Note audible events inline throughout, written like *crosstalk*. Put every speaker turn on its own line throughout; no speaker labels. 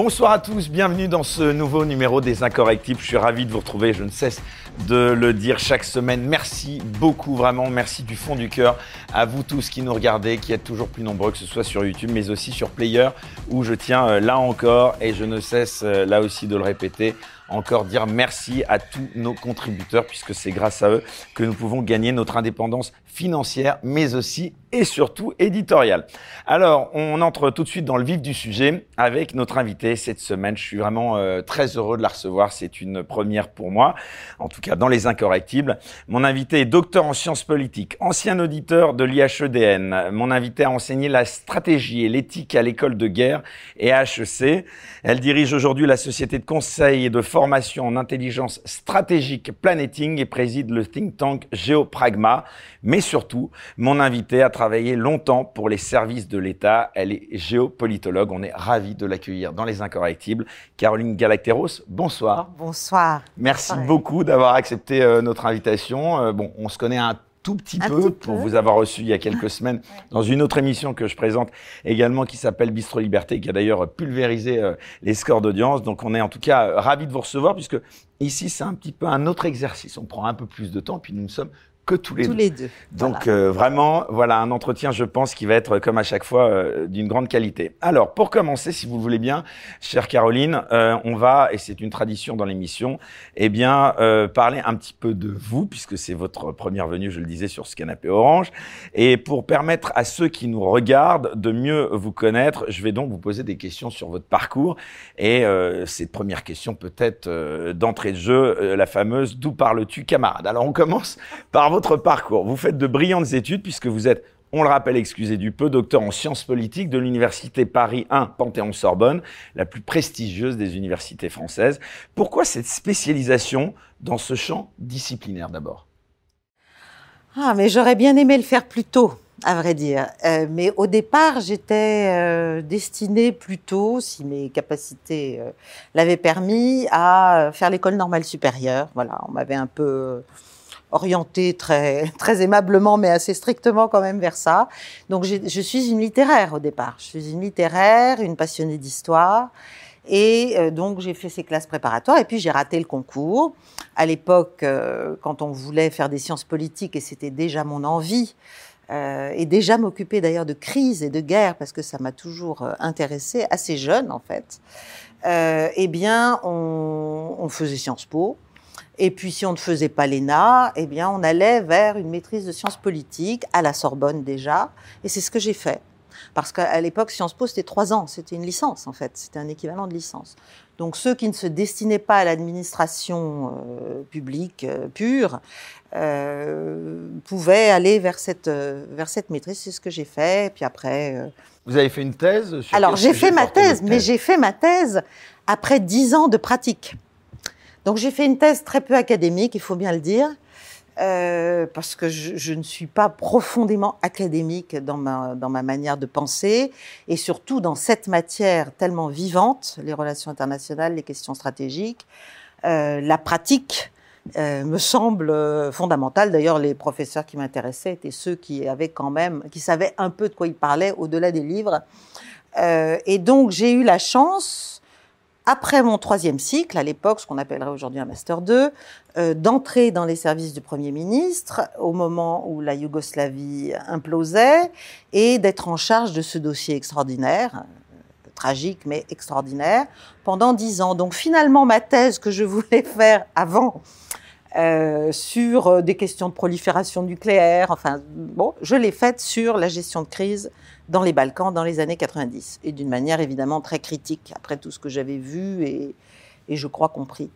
Bonsoir à tous, bienvenue dans ce nouveau numéro des Incorrectibles. Je suis ravi de vous retrouver, je ne cesse de le dire chaque semaine. Merci beaucoup, vraiment, merci du fond du cœur à vous tous qui nous regardez, qui êtes toujours plus nombreux, que ce soit sur YouTube, mais aussi sur Player, où je tiens euh, là encore, et je ne cesse euh, là aussi de le répéter, encore dire merci à tous nos contributeurs, puisque c'est grâce à eux que nous pouvons gagner notre indépendance financière, mais aussi et surtout éditoriale. Alors, on entre tout de suite dans le vif du sujet avec notre invité cette semaine. Je suis vraiment euh, très heureux de la recevoir. C'est une première pour moi, en tout cas dans les incorrectibles. Mon invité est docteur en sciences politiques, ancien auditeur de l'IHEDN. Mon invité a enseigné la stratégie et l'éthique à l'école de guerre et à HEC. Elle dirige aujourd'hui la société de conseil et de formation en intelligence stratégique Planeting et préside le think tank Géopragma. Mais surtout, mon invité a travaillé longtemps pour les services de l'État. Elle est géopolitologue. On est ravi de l'accueillir dans les incorrectibles. Caroline Galacteros, bonsoir.
Bonsoir.
Merci beaucoup d'avoir accepté euh, notre invitation. Euh, bon, on se connaît un tout petit peu pour vous avoir reçu il y a quelques semaines dans une autre émission que je présente également qui s'appelle Bistro Liberté, qui a d'ailleurs pulvérisé euh, les scores d'audience. Donc on est en tout cas ravis de vous recevoir puisque ici c'est un petit peu un autre exercice. On prend un peu plus de temps puis nous ne sommes que tous les
tous
deux.
les deux.
Donc euh, vraiment, voilà un entretien, je pense, qui va être comme à chaque fois euh, d'une grande qualité. Alors pour commencer, si vous le voulez bien, chère Caroline, euh, on va et c'est une tradition dans l'émission, eh bien parler un petit peu de vous puisque c'est votre première venue, je le disais, sur ce canapé orange. Et pour permettre à ceux qui nous regardent de mieux vous connaître, je vais donc vous poser des questions sur votre parcours. Et euh, cette première question peut-être euh, d'entrée de jeu, la fameuse d'où parles-tu, camarade? Alors on commence par votre parcours. Vous faites de brillantes études puisque vous êtes, on le rappelle, excusez du peu, docteur en sciences politiques de l'université Paris 1 Panthéon-Sorbonne, la plus prestigieuse des universités françaises. Pourquoi cette spécialisation dans ce champ disciplinaire d'abord?
Ah, mais j'aurais bien aimé le faire plus tôt, à vrai dire. Euh, mais au départ, j'étais euh, destinée plutôt, si mes capacités euh, l'avaient permis, à faire l'école normale supérieure. Voilà, on m'avait un peu orientée très, *laughs* très aimablement, mais assez strictement quand même vers ça. Donc, je suis une littéraire au départ. Je suis une littéraire, une passionnée d'histoire. Et euh, donc, j'ai fait ces classes préparatoires et puis j'ai raté le concours. À l'époque, euh, quand on voulait faire des sciences politiques, et c'était déjà mon envie, euh, et déjà m'occuper d'ailleurs de crise et de guerre, parce que ça m'a toujours euh, intéressée, assez jeune en fait, euh, eh bien, on, on faisait Sciences Po. Et puis, si on ne faisait pas l'ENA, eh bien, on allait vers une maîtrise de sciences politiques à la Sorbonne déjà. Et c'est ce que j'ai fait. Parce qu'à l'époque, Sciences Po, c'était trois ans. C'était une licence, en fait. C'était un équivalent de licence. Donc, ceux qui ne se destinaient pas à l'administration euh, publique euh, pure euh, pouvaient aller vers cette, euh, vers cette maîtrise. C'est ce que j'ai fait. Et puis après. euh,
Vous avez fait une thèse sur
alors, j'ai fait ma thèse, mais j'ai fait ma thèse après dix ans de pratique. Donc, j'ai fait une thèse très peu académique, il faut bien le dire, euh, parce que je, ne suis pas profondément académique dans ma, dans ma manière de penser, et surtout dans cette matière tellement vivante, les relations internationales, les questions stratégiques, euh, la pratique euh, me semble euh, fondamentale. D'ailleurs, les professeurs qui m'intéressaient étaient ceux qui avaient quand même, qui savaient un peu de quoi ils parlaient au-delà des livres. Euh, et donc, j'ai eu la chance, après mon troisième cycle, à l'époque, ce qu'on appellerait aujourd'hui un Master 2, euh, d'entrer dans les services du Premier ministre au moment où la Yougoslavie implosait et d'être en charge de ce dossier extraordinaire, euh, tragique mais extraordinaire, pendant dix ans. Donc finalement, ma thèse que je voulais faire avant euh, sur des questions de prolifération nucléaire, enfin bon, je l'ai faite sur la gestion de crise dans les Balkans dans les années 90 et d'une manière évidemment très critique après tout ce que j'avais vu et, et je crois compris.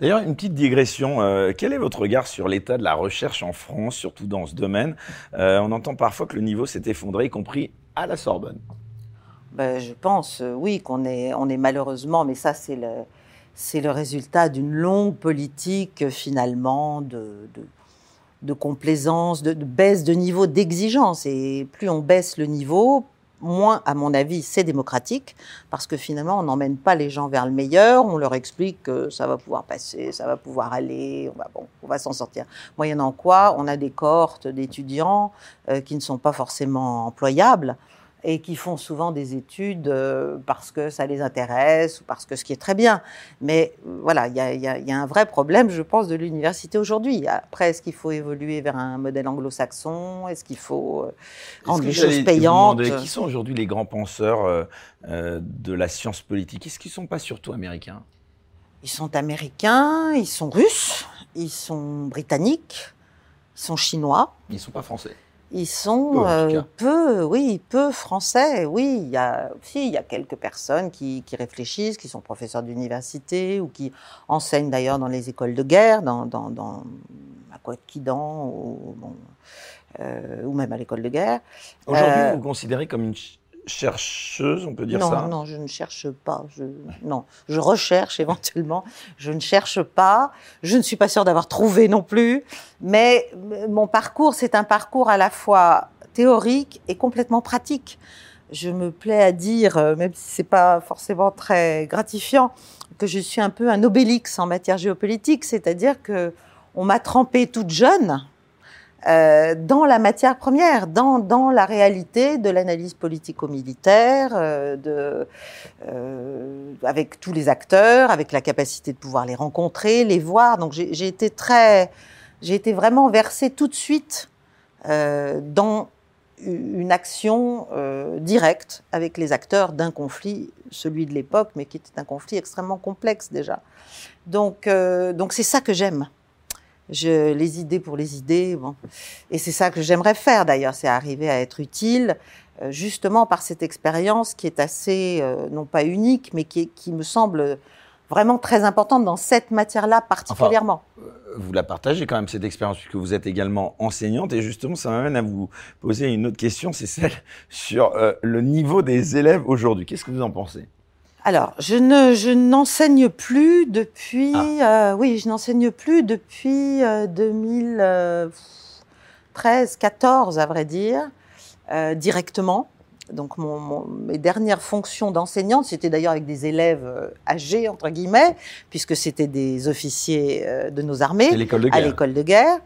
D'ailleurs, une petite digression. euh, quel est votre regard sur l'état de la recherche en France, surtout dans ce domaine? Euh, On entend parfois que le niveau s'est effondré, y compris à la Sorbonne.
Ben, je pense, euh, oui, qu'on est, on est malheureusement, mais ça, c'est le, c'est le résultat d'une longue politique, finalement, de, de, de complaisance, de, baisse de niveau d'exigence. Et plus on baisse le niveau, moins, à mon avis, c'est démocratique, parce que finalement, on n'emmène pas les gens vers le meilleur, on leur explique que ça va pouvoir passer, ça va pouvoir aller, on va, bon, on va s'en sortir. Moyennant quoi, on a des cohortes d'étudiants euh, qui ne sont pas forcément employables, et qui font souvent des études euh, parce que ça les intéresse ou parce que ce qui est très bien. Mais euh, voilà, il y a, y, a, y a, un vrai problème, je pense, de l'université aujourd'hui. Après, est-ce qu'il faut évoluer vers un modèle anglo-saxon? Est-ce qu'il faut euh, rendre les choses payantes?
Qui sont aujourd'hui les grands penseurs de la science politique? Est-ce qu'ils ne sont pas surtout américains?
Ils sont américains, ils sont russes, ils sont britanniques, ils sont chinois.
Ils ne sont pas français
ils sont peu, euh, peu, oui, peu français. Oui, il y a aussi il y a quelques personnes qui, qui réfléchissent, qui sont professeurs d'université ou qui enseignent d'ailleurs dans les écoles de guerre, dans, dans, dans à Quidan ou, bon, euh, ou même à l'école de guerre.
Aujourd'hui, euh, vous considérez comme une chercheuse, on peut dire
non,
ça
Non, je ne cherche pas. Je, non, je recherche *laughs* éventuellement. Je ne cherche pas. Je ne suis pas sûre d'avoir trouvé non plus. Mais mon parcours, c'est un parcours à la fois théorique et complètement pratique. Je me plais à dire, euh, même si c'est pas forcément très gratifiant, que je suis un peu un obélix en matière géopolitique, c'est-à-dire que on m'a trempée toute jeune euh, dans la matière première, dans, dans la réalité de l'analyse politico-militaire, euh, euh, avec tous les acteurs, avec la capacité de pouvoir les rencontrer, les voir. Donc j'ai été très, j'ai été vraiment versée tout de suite euh, dans une action euh, directe avec les acteurs d'un conflit, celui de l'époque, mais qui était un conflit extrêmement complexe déjà. Donc, euh, donc c'est ça que j'aime je, les idées pour les idées. Bon. Et c'est ça que j'aimerais faire d'ailleurs, c'est arriver à être utile, euh, justement par cette expérience qui est assez, euh, non pas unique, mais qui, qui, me semble vraiment très importante dans cette matière-là particulièrement.
Enfin, euh, vous la partagez quand même cette expérience puisque vous êtes également enseignante et justement ça m'amène à vous poser une autre question, c'est celle sur euh, le niveau des élèves aujourd'hui. Qu'est-ce que vous en pensez?
Alors, je ne, je n'enseigne plus depuis, ah. euh, oui, je n'enseigne plus depuis euh, 2013, 14 à vrai dire, euh, directement. Donc, mon, mon, mes dernières fonctions d'enseignante, c'était d'ailleurs avec des élèves euh, âgés entre guillemets, puisque c'était des officiers euh, de nos armées
à
l'école de guerre.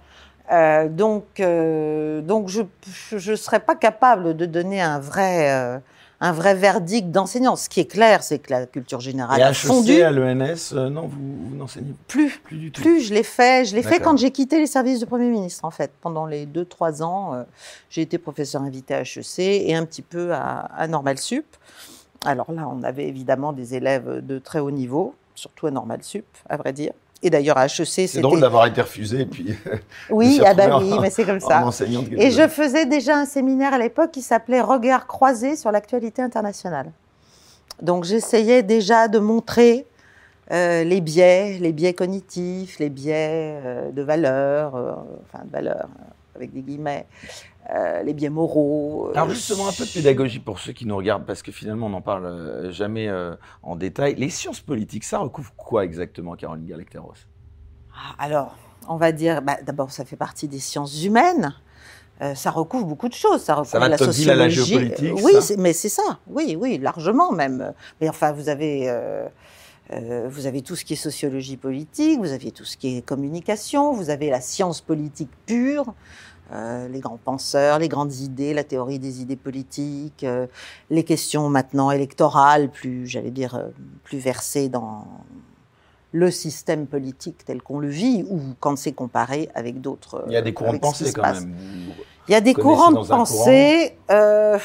Euh, donc, donc, je ne serais pas capable de donner un vrai un vrai verdict d'enseignant. Ce qui est clair, c'est que la culture générale
Et
a fondu.
à l'ENS, euh, non, vous, vous n'enseignez
plus,
plus du tout.
Plus, je l'ai fait. Je l'ai fait quand j'ai quitté les services de Premier ministre, en fait. Pendant les deux, trois ans, euh, j'ai été professeur invité à HEC et un petit peu à, à Normal Sup. Alors là, on avait évidemment des élèves de très haut niveau, surtout à Normal Sup, à vrai dire. Et d'ailleurs, à HEC,
c'est drôle d'avoir été refusé, puis. *laughs*
Oui, *laughs* ah bah oui, mais c'est comme ça. Et je faisais déjà un séminaire à l'époque qui s'appelait Regard croisé sur l'actualité internationale. Donc j'essayais déjà de montrer euh, les biais, les biais cognitifs, les biais euh, de valeur, euh, enfin de valeur avec des guillemets, euh, les biais moraux.
Alors justement, un peu de pédagogie pour ceux qui nous regardent, parce que finalement, on n'en parle euh, jamais euh, en détail. Les sciences politiques, ça recouvre quoi exactement, Caroline Galacteros?
Ah, Alors, on va dire, bah, d'abord, ça fait partie des sciences humaines. Euh, ça recouvre beaucoup de choses. Ça recouvre
ça va
la
sociologie. À la géopolitique,
oui,
ça?
mais c'est ça. Oui, oui, largement même. Mais enfin, vous avez. Euh, euh, vous avez tout ce qui est sociologie politique, vous avez tout ce qui est communication, vous avez la science politique pure, euh, les grands penseurs, les grandes idées, la théorie des idées politiques, euh, les questions maintenant électorales, plus, j'allais dire, euh, plus versées dans le système politique tel qu'on le vit, ou quand c'est comparé avec d'autres.
Il y a des courants de pensée quand même.
Il y a des courants de pensée. Euh,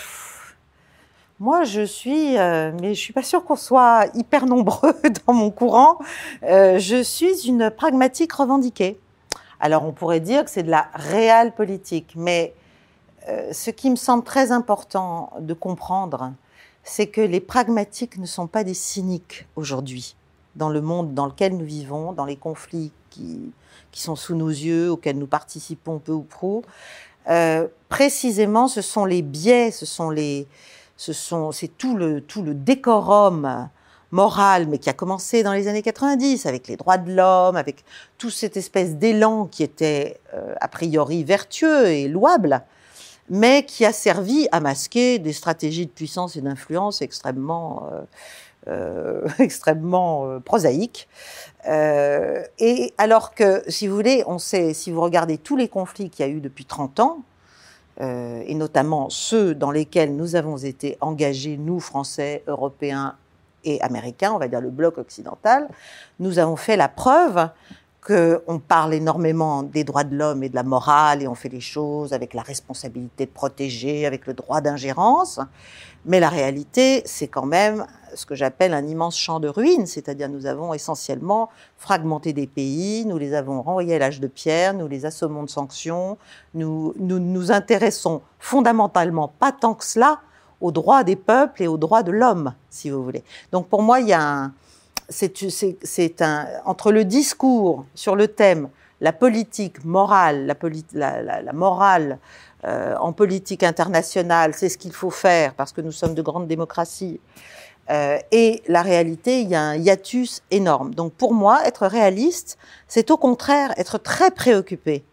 moi, je suis, euh, mais je suis pas sûre qu'on soit hyper nombreux *laughs* dans mon courant. Euh, je suis une pragmatique revendiquée. Alors, on pourrait dire que c'est de la réelle politique, mais euh, ce qui me semble très important de comprendre, c'est que les pragmatiques ne sont pas des cyniques aujourd'hui dans le monde dans lequel nous vivons, dans les conflits qui, qui sont sous nos yeux, auxquels nous participons peu ou prou. Euh, précisément, ce sont les biais, ce sont les, ce sont, c'est tout le, tout le décorum moral, mais qui a commencé dans les années 90 avec les droits de l'homme, avec toute cette espèce d'élan qui était euh, a priori vertueux et louable, mais qui a servi à masquer des stratégies de puissance et d'influence extrêmement, euh, euh, *laughs* extrêmement prosaïques. Et alors que, si vous voulez, on sait, si vous regardez tous les conflits qu'il y a eu depuis 30 ans, et notamment ceux dans lesquels nous avons été engagés, nous, Français, Européens et Américains, on va dire le bloc occidental, nous avons fait la preuve qu'on parle énormément des droits de l'homme et de la morale et on fait les choses avec la responsabilité de protéger, avec le droit d'ingérence. Mais la réalité, c'est quand même ce que j'appelle un immense champ de ruines, c'est-à-dire nous avons essentiellement fragmenté des pays, nous les avons renvoyés à l'âge de pierre, nous les assommons de sanctions, nous, nous nous intéressons fondamentalement pas tant que cela aux droits des peuples et aux droits de l'homme, si vous voulez. Donc pour moi, il y a un, c'est un, entre le discours sur le thème la politique morale, la, la, la, morale euh, en politique internationale, c'est ce qu'il faut faire parce que nous sommes de grandes démocraties, euh, et la réalité, il y a un hiatus énorme. Donc pour moi, être réaliste, c'est au contraire être très préoccupé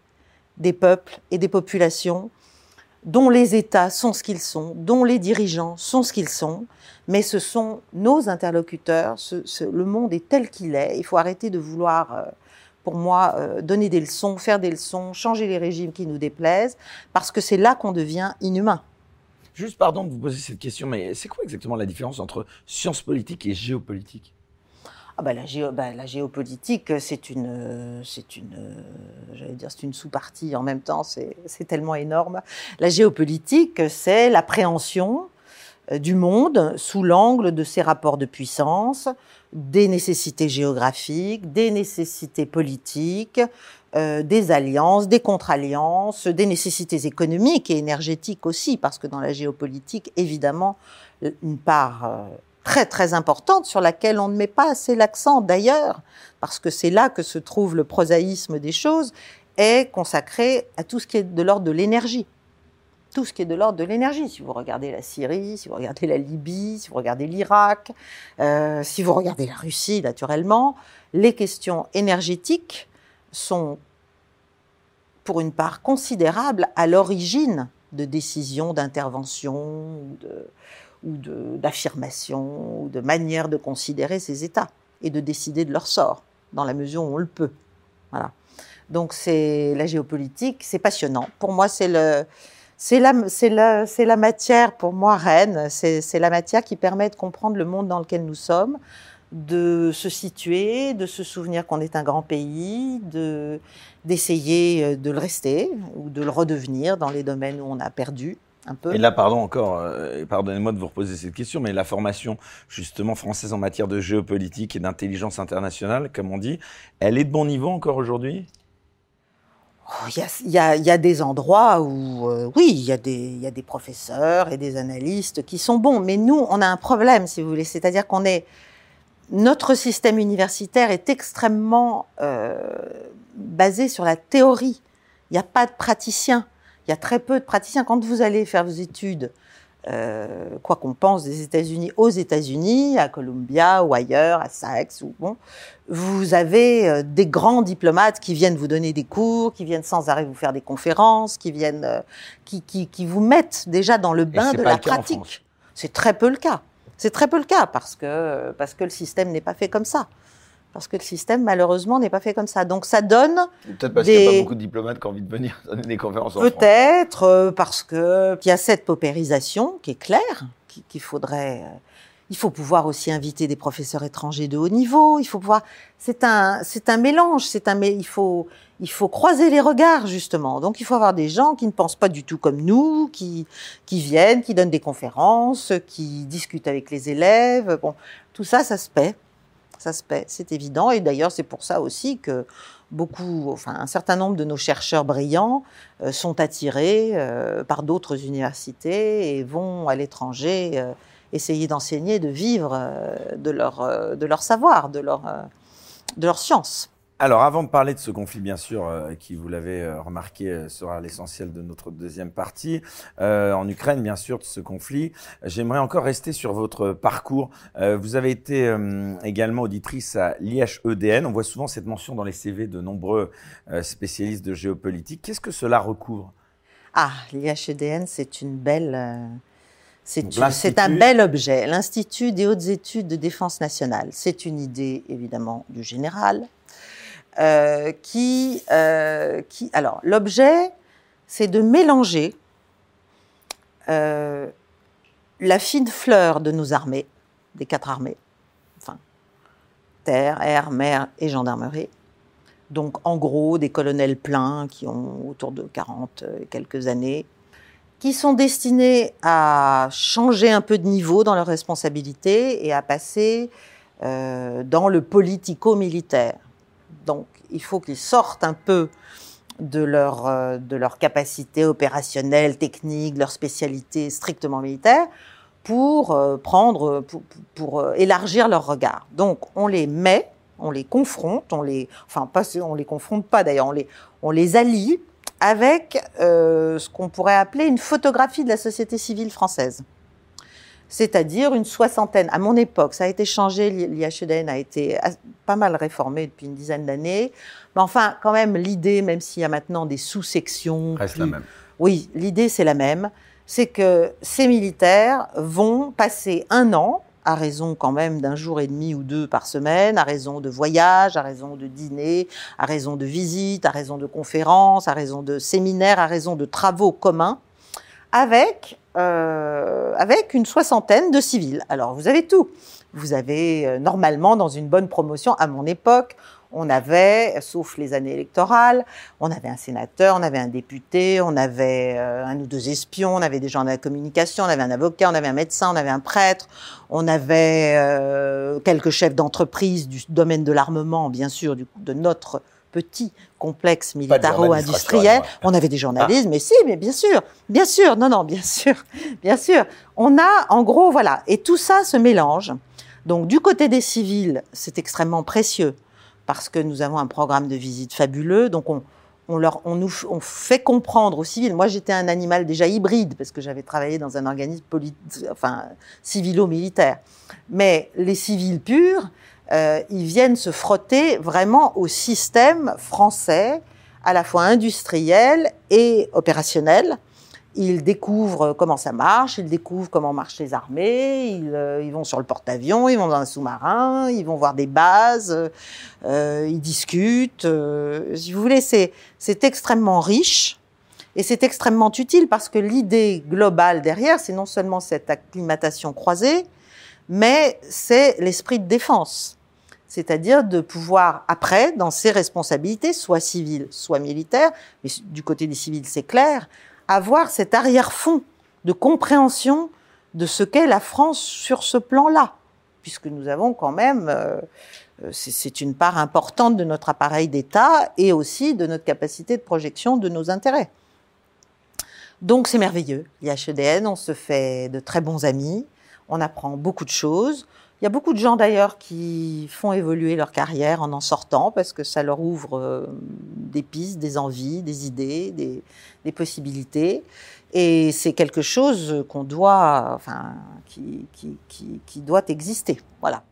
des peuples et des populations dont les États sont ce qu'ils sont, dont les dirigeants sont ce qu'ils sont, mais ce sont nos interlocuteurs, le monde est tel qu'il est, il faut arrêter de vouloir, euh, pour moi, euh, donner des leçons, faire des leçons, changer les régimes qui nous déplaisent, parce que c'est là qu'on devient inhumain.
Juste pardon de vous poser cette question, mais c'est quoi exactement la différence entre science politique et géopolitique?
Ah bah la, géo, bah la, géopolitique, c'est une, c'est une, j'allais dire, c'est une sous-partie en même temps. C'est, tellement énorme. La géopolitique, c'est l'appréhension euh, du monde sous l'angle de ses rapports de puissance, des nécessités géographiques, des nécessités politiques, euh, des alliances, des contre-alliances, des nécessités économiques et énergétiques aussi, parce que dans la géopolitique, évidemment, une part euh, très très importante sur laquelle on ne met pas assez l'accent d'ailleurs, parce que c'est là que se trouve le prosaïsme des choses, est consacré à tout ce qui est de l'ordre de l'énergie. Tout ce qui est de l'ordre de l'énergie. Si vous regardez la Syrie, si vous regardez la Libye, si vous regardez l'Irak, euh, si vous regardez la Russie, naturellement, les questions énergétiques sont pour une part considérable à l'origine de décisions d'intervention ou de, ou d'affirmation ou de manière de considérer ces États et de décider de leur sort dans la mesure où on le peut. Voilà. Donc c'est la géopolitique, c'est passionnant. Pour moi, c'est le c'est la, la, la matière, pour moi, reine. C'est, la matière qui permet de comprendre le monde dans lequel nous sommes, de se situer, de se souvenir qu'on est un grand pays, de, d'essayer euh, de le rester ou de le redevenir dans les domaines où on a perdu.
Et là, pardon encore, euh, pardonnez-moi de vous reposer cette question, mais la formation justement française en matière de géopolitique et d'intelligence internationale, comme on dit, elle est de bon niveau encore aujourd'hui?
Oh, il y, a, des endroits où, euh, oui, il y, a des, y a des professeurs et des analystes qui sont bons, mais nous, on a un problème, si vous voulez, c'est-à-dire qu'on est, notre système universitaire est extrêmement euh, basé sur la théorie. Il n'y a pas de praticiens. Il y a très peu de praticiens. Quand vous allez faire vos études, euh, quoi qu'on pense des États-Unis, aux États-Unis, à Columbia ou ailleurs, à Saxe ou bon, vous avez euh, des grands diplomates qui viennent vous donner des cours, qui viennent sans arrêt vous faire des conférences, qui viennent, euh, qui, qui, qui, vous mettent déjà dans le bain de la pratique. C'est très peu le cas. C'est très peu le cas parce que parce que le système n'est pas fait comme ça parce que le système, malheureusement, n'est pas fait comme ça. Donc ça donne.
Peut-être parce qu'il n'y a pas beaucoup de diplomates qui ont envie de venir *laughs* donner des conférences en
Peut-être euh, parce qu'il y a cette paupérisation qui est claire, qu'il faudrait. Euh, il faut pouvoir aussi inviter des professeurs étrangers de haut niveau. Il faut pouvoir. C'est un, c'est un mélange. C'est un. Il faut, il faut croiser les regards justement. Donc il faut avoir des gens qui ne pensent pas du tout comme nous, qui, qui viennent, qui donnent des conférences, qui discutent avec les élèves. Bon, tout ça, ça se paie ça se paie, c'est évident. Et d'ailleurs, c'est pour ça aussi que beaucoup, enfin, un certain nombre de nos chercheurs brillants euh, sont attirés euh, par d'autres universités et vont à l'étranger euh, essayer d'enseigner, de vivre de leur, de leur savoir, de leur, de leur science.
Alors, avant de parler de ce conflit, bien sûr, euh, qui, vous l'avez euh, remarqué, euh, sera l'essentiel de notre deuxième partie, en Ukraine, bien sûr, de ce conflit, j'aimerais encore rester sur votre parcours. vous avez été également auditrice à l'IHEDN. On voit souvent cette mention dans les CV de nombreux spécialistes de géopolitique. Qu'est-ce que cela recouvre?
Ah, l'IHEDN, c'est une belle... C'est un bel objet. L'Institut des hautes études de défense nationale. C'est une idée, évidemment, du général, euh, qui, euh, qui, alors, l'objet, c'est de mélanger euh, la fine fleur de nos armées, des quatre armées, enfin, terre, air, mer et gendarmerie. Donc, en gros, des colonels pleins qui ont autour de 40 et quelques années, qui sont destinés à changer un peu de niveau dans leurs responsabilités et à passer euh, dans le politico-militaire. Donc, il faut qu'ils sortent un peu de leur, euh, de leur capacité opérationnelle, technique, leur spécialité strictement militaire, pour euh, prendre, pour, pour, euh, élargir leur regard. Donc, on les met, on les confronte, on les, enfin, pas, on les confronte pas d'ailleurs, on les, on les allie avec euh, ce qu'on pourrait appeler une photographie de la société civile française. C'est-à-dire une soixantaine. À mon époque, ça a été changé, l'IHEDN a été pas mal réformé depuis une dizaine d'années. Mais enfin, quand même, l'idée, même s'il y a maintenant des sous-sections.
Reste la même.
Oui, l'idée, c'est la même. C'est que ces militaires vont passer un an à raison quand même d'un jour et demi ou deux par semaine, à raison de voyages, à raison de dîners, à raison de visites, à raison de conférences, à raison de séminaires, à raison de travaux communs, avec, euh, avec une soixantaine de civils. Alors vous avez tout. Vous avez euh, normalement dans une bonne promotion, à mon époque, on avait, sauf les années électorales, on avait un sénateur, on avait un député, on avait euh, un ou deux espions, on avait des gens de la communication, on avait un avocat, on avait un médecin, on avait un prêtre, on avait quelques chefs d'entreprise du domaine de l'armement, bien sûr, de notre petit complexe militaro-industriel. On avait des journalistes, ah. mais si, mais bien sûr, bien sûr, non, non, bien sûr, *laughs* bien sûr. On a, en gros, voilà, et tout ça se mélange. Donc, du côté des civils, c'est extrêmement précieux parce que nous avons un programme de visite fabuleux. Donc, on, on, leur, on nous on fait comprendre aux civils. Moi, j'étais un animal déjà hybride parce que j'avais travaillé dans un organisme enfin, civilo-militaire. Mais les civils purs, euh, ils viennent se frotter vraiment au système français, à la fois industriel et opérationnel, ils découvrent comment ça marche, ils découvrent comment marchent les armées, ils, euh, ils vont sur le porte-avions, ils vont dans un sous-marin, ils vont voir des bases, euh, ils discutent. Euh, si vous voulez, c'est, c'est extrêmement riche et c'est extrêmement utile parce que l'idée globale derrière, c'est non seulement cette acclimatation croisée, mais c'est l'esprit de défense. C'est-à-dire de pouvoir, après, dans ses responsabilités, soit civiles, soit militaires, mais du côté des civils, c'est clair, avoir cet arrière-fond de compréhension de ce qu'est la France sur ce plan-là, puisque nous avons quand même, euh, c'est une part importante de notre appareil d'État et aussi de notre capacité de projection de nos intérêts. Donc c'est merveilleux. L'IHEDN, on se fait de très bons amis, on apprend beaucoup de choses. Il y a beaucoup de gens d'ailleurs qui font évoluer leur carrière en en sortant parce que ça leur ouvre euh, des pistes, des envies, des idées, des, des possibilités. Et c'est quelque chose qu'on doit, enfin, qui, qui, qui, qui, doit exister. Voilà.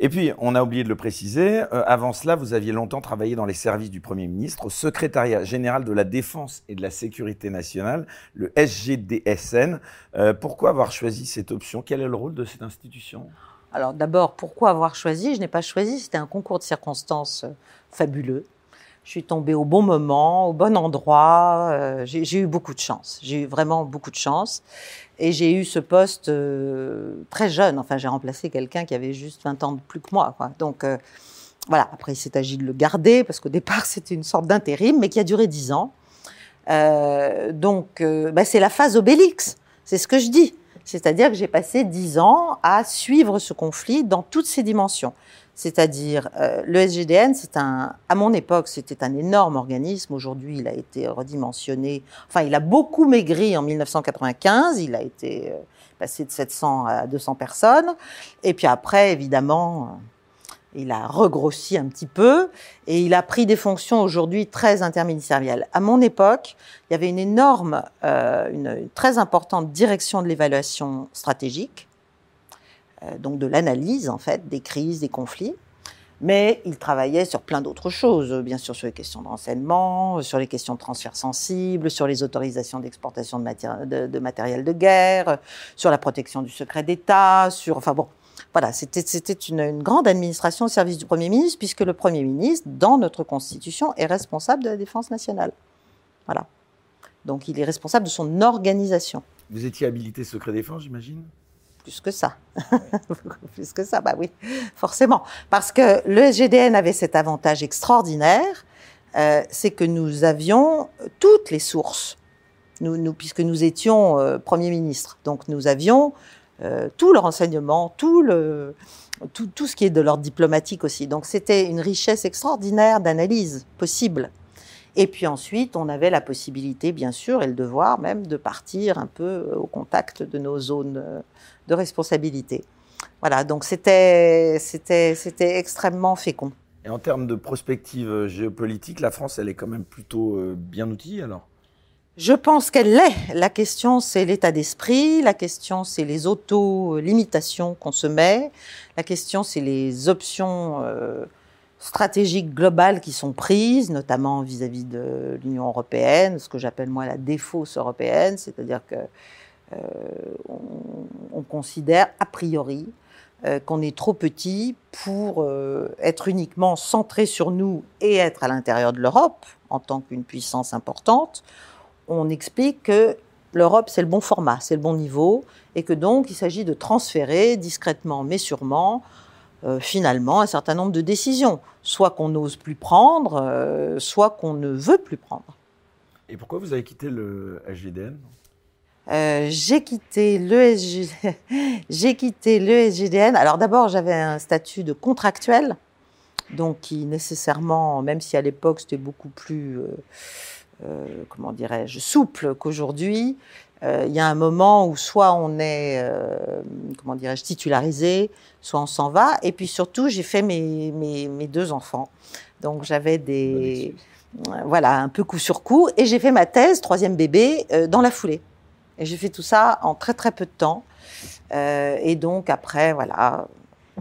Et puis, on a oublié de le préciser, euh, avant cela, vous aviez longtemps travaillé dans les services du Premier ministre, au secrétariat général de la Défense et de la Sécurité nationale, le SGDSN. Euh, pourquoi avoir choisi cette option? Quel est le rôle de cette institution?
Alors d'abord, pourquoi avoir choisi? Je n'ai pas choisi, c'était un concours de circonstances euh, fabuleux. Je suis tombée au bon moment, au bon endroit. Euh, j'ai eu beaucoup de chance. J'ai eu vraiment beaucoup de chance. Et j'ai eu ce poste euh, très jeune. Enfin, j'ai remplacé quelqu'un qui avait juste 20 ans de plus que moi. Quoi. Donc voilà, après il s'est agi de le garder parce qu'au départ *laughs* c'était une sorte d'intérim, mais qui a duré 10 ans. donc bah, c'est la phase Obélix, c'est ce que je dis. C'est-à-dire que j'ai passé dix ans à suivre ce conflit dans toutes ses dimensions. C'est-à-dire, euh, le SGDN, c'est un, à mon époque, c'était un énorme organisme. Aujourd'hui, il a été redimensionné. Enfin, il a beaucoup maigri en 1995. Il a été euh, passé de 700 à 200 personnes. Et puis après, évidemment, il a regrossi un petit peu et il a pris des fonctions aujourd'hui très interministérielles. À mon époque, il y avait une énorme, euh, une, très importante direction de l'évaluation stratégique, euh, donc de l'analyse en fait des crises, des conflits. Mais il travaillait sur plein d'autres choses, bien sûr sur les questions de renseignement, sur les questions de transfert sensible, sur les autorisations d'exportation de, de, de, matériel de guerre, sur la protection du secret d'État, sur, enfin bon, voilà, c'était une, une, grande administration au service du Premier ministre, puisque le Premier ministre, dans notre Constitution, est responsable de la défense nationale. Voilà. Donc il est responsable de son organisation.
Vous étiez habilité secret défense, j'imagine?
Plus que ça. *laughs* plus que ça, bah oui, forcément. Parce que le SGDN avait cet avantage extraordinaire, euh, c'est que nous avions toutes les sources, puisque nous étions euh, Premier ministre. Donc nous avions euh, tout le renseignement, tout, le, tout, tout ce qui est de l'ordre diplomatique aussi. Donc c'était une richesse extraordinaire d'analyse possible. Et puis ensuite, on avait la possibilité, bien sûr, et le devoir même, de partir un peu au contact de nos zones de responsabilité. Voilà, donc c'était extrêmement fécond.
Et en termes de prospective euh, géopolitique, la France, elle est quand même plutôt euh, bien outillée alors?
Je pense qu'elle l'est. La question, c'est l'état d'esprit. La question, c'est les auto-limitations qu'on se met. La question, c'est les options euh, stratégiques globales qui sont prises, notamment vis-à-vis -vis de l'Union européenne, ce que j'appelle moi la défausse européenne, c'est-à-dire que euh, on, considère a priori euh, qu'on est trop petit pour euh, être uniquement centré sur nous et être à l'intérieur de l'Europe en tant qu'une puissance importante. On explique que l'Europe, c'est le bon format, c'est le bon niveau, et que donc il s'agit de transférer discrètement mais sûrement, finalement, un certain nombre de décisions, soit qu'on n'ose plus prendre, soit qu'on ne veut plus prendre.
Et pourquoi vous avez quitté le SGDN
euh, j'ai quitté le *laughs* j'ai quitté le SGDN. Alors d'abord, j'avais un statut de contractuel, donc qui nécessairement, même si à l'époque c'était beaucoup plus, euh, euh, comment dirais-je, souple qu'aujourd'hui, il y a un moment où soit on est, comment dirais-je, titularisé, soit on s'en va. Et puis surtout, j'ai fait mes, mes, mes, deux enfants, donc j'avais des, voilà, un peu coup sur coup, et j'ai fait ma thèse, troisième bébé, dans la foulée. Et j'ai fait tout ça en très très peu de temps. Euh, et donc après, voilà,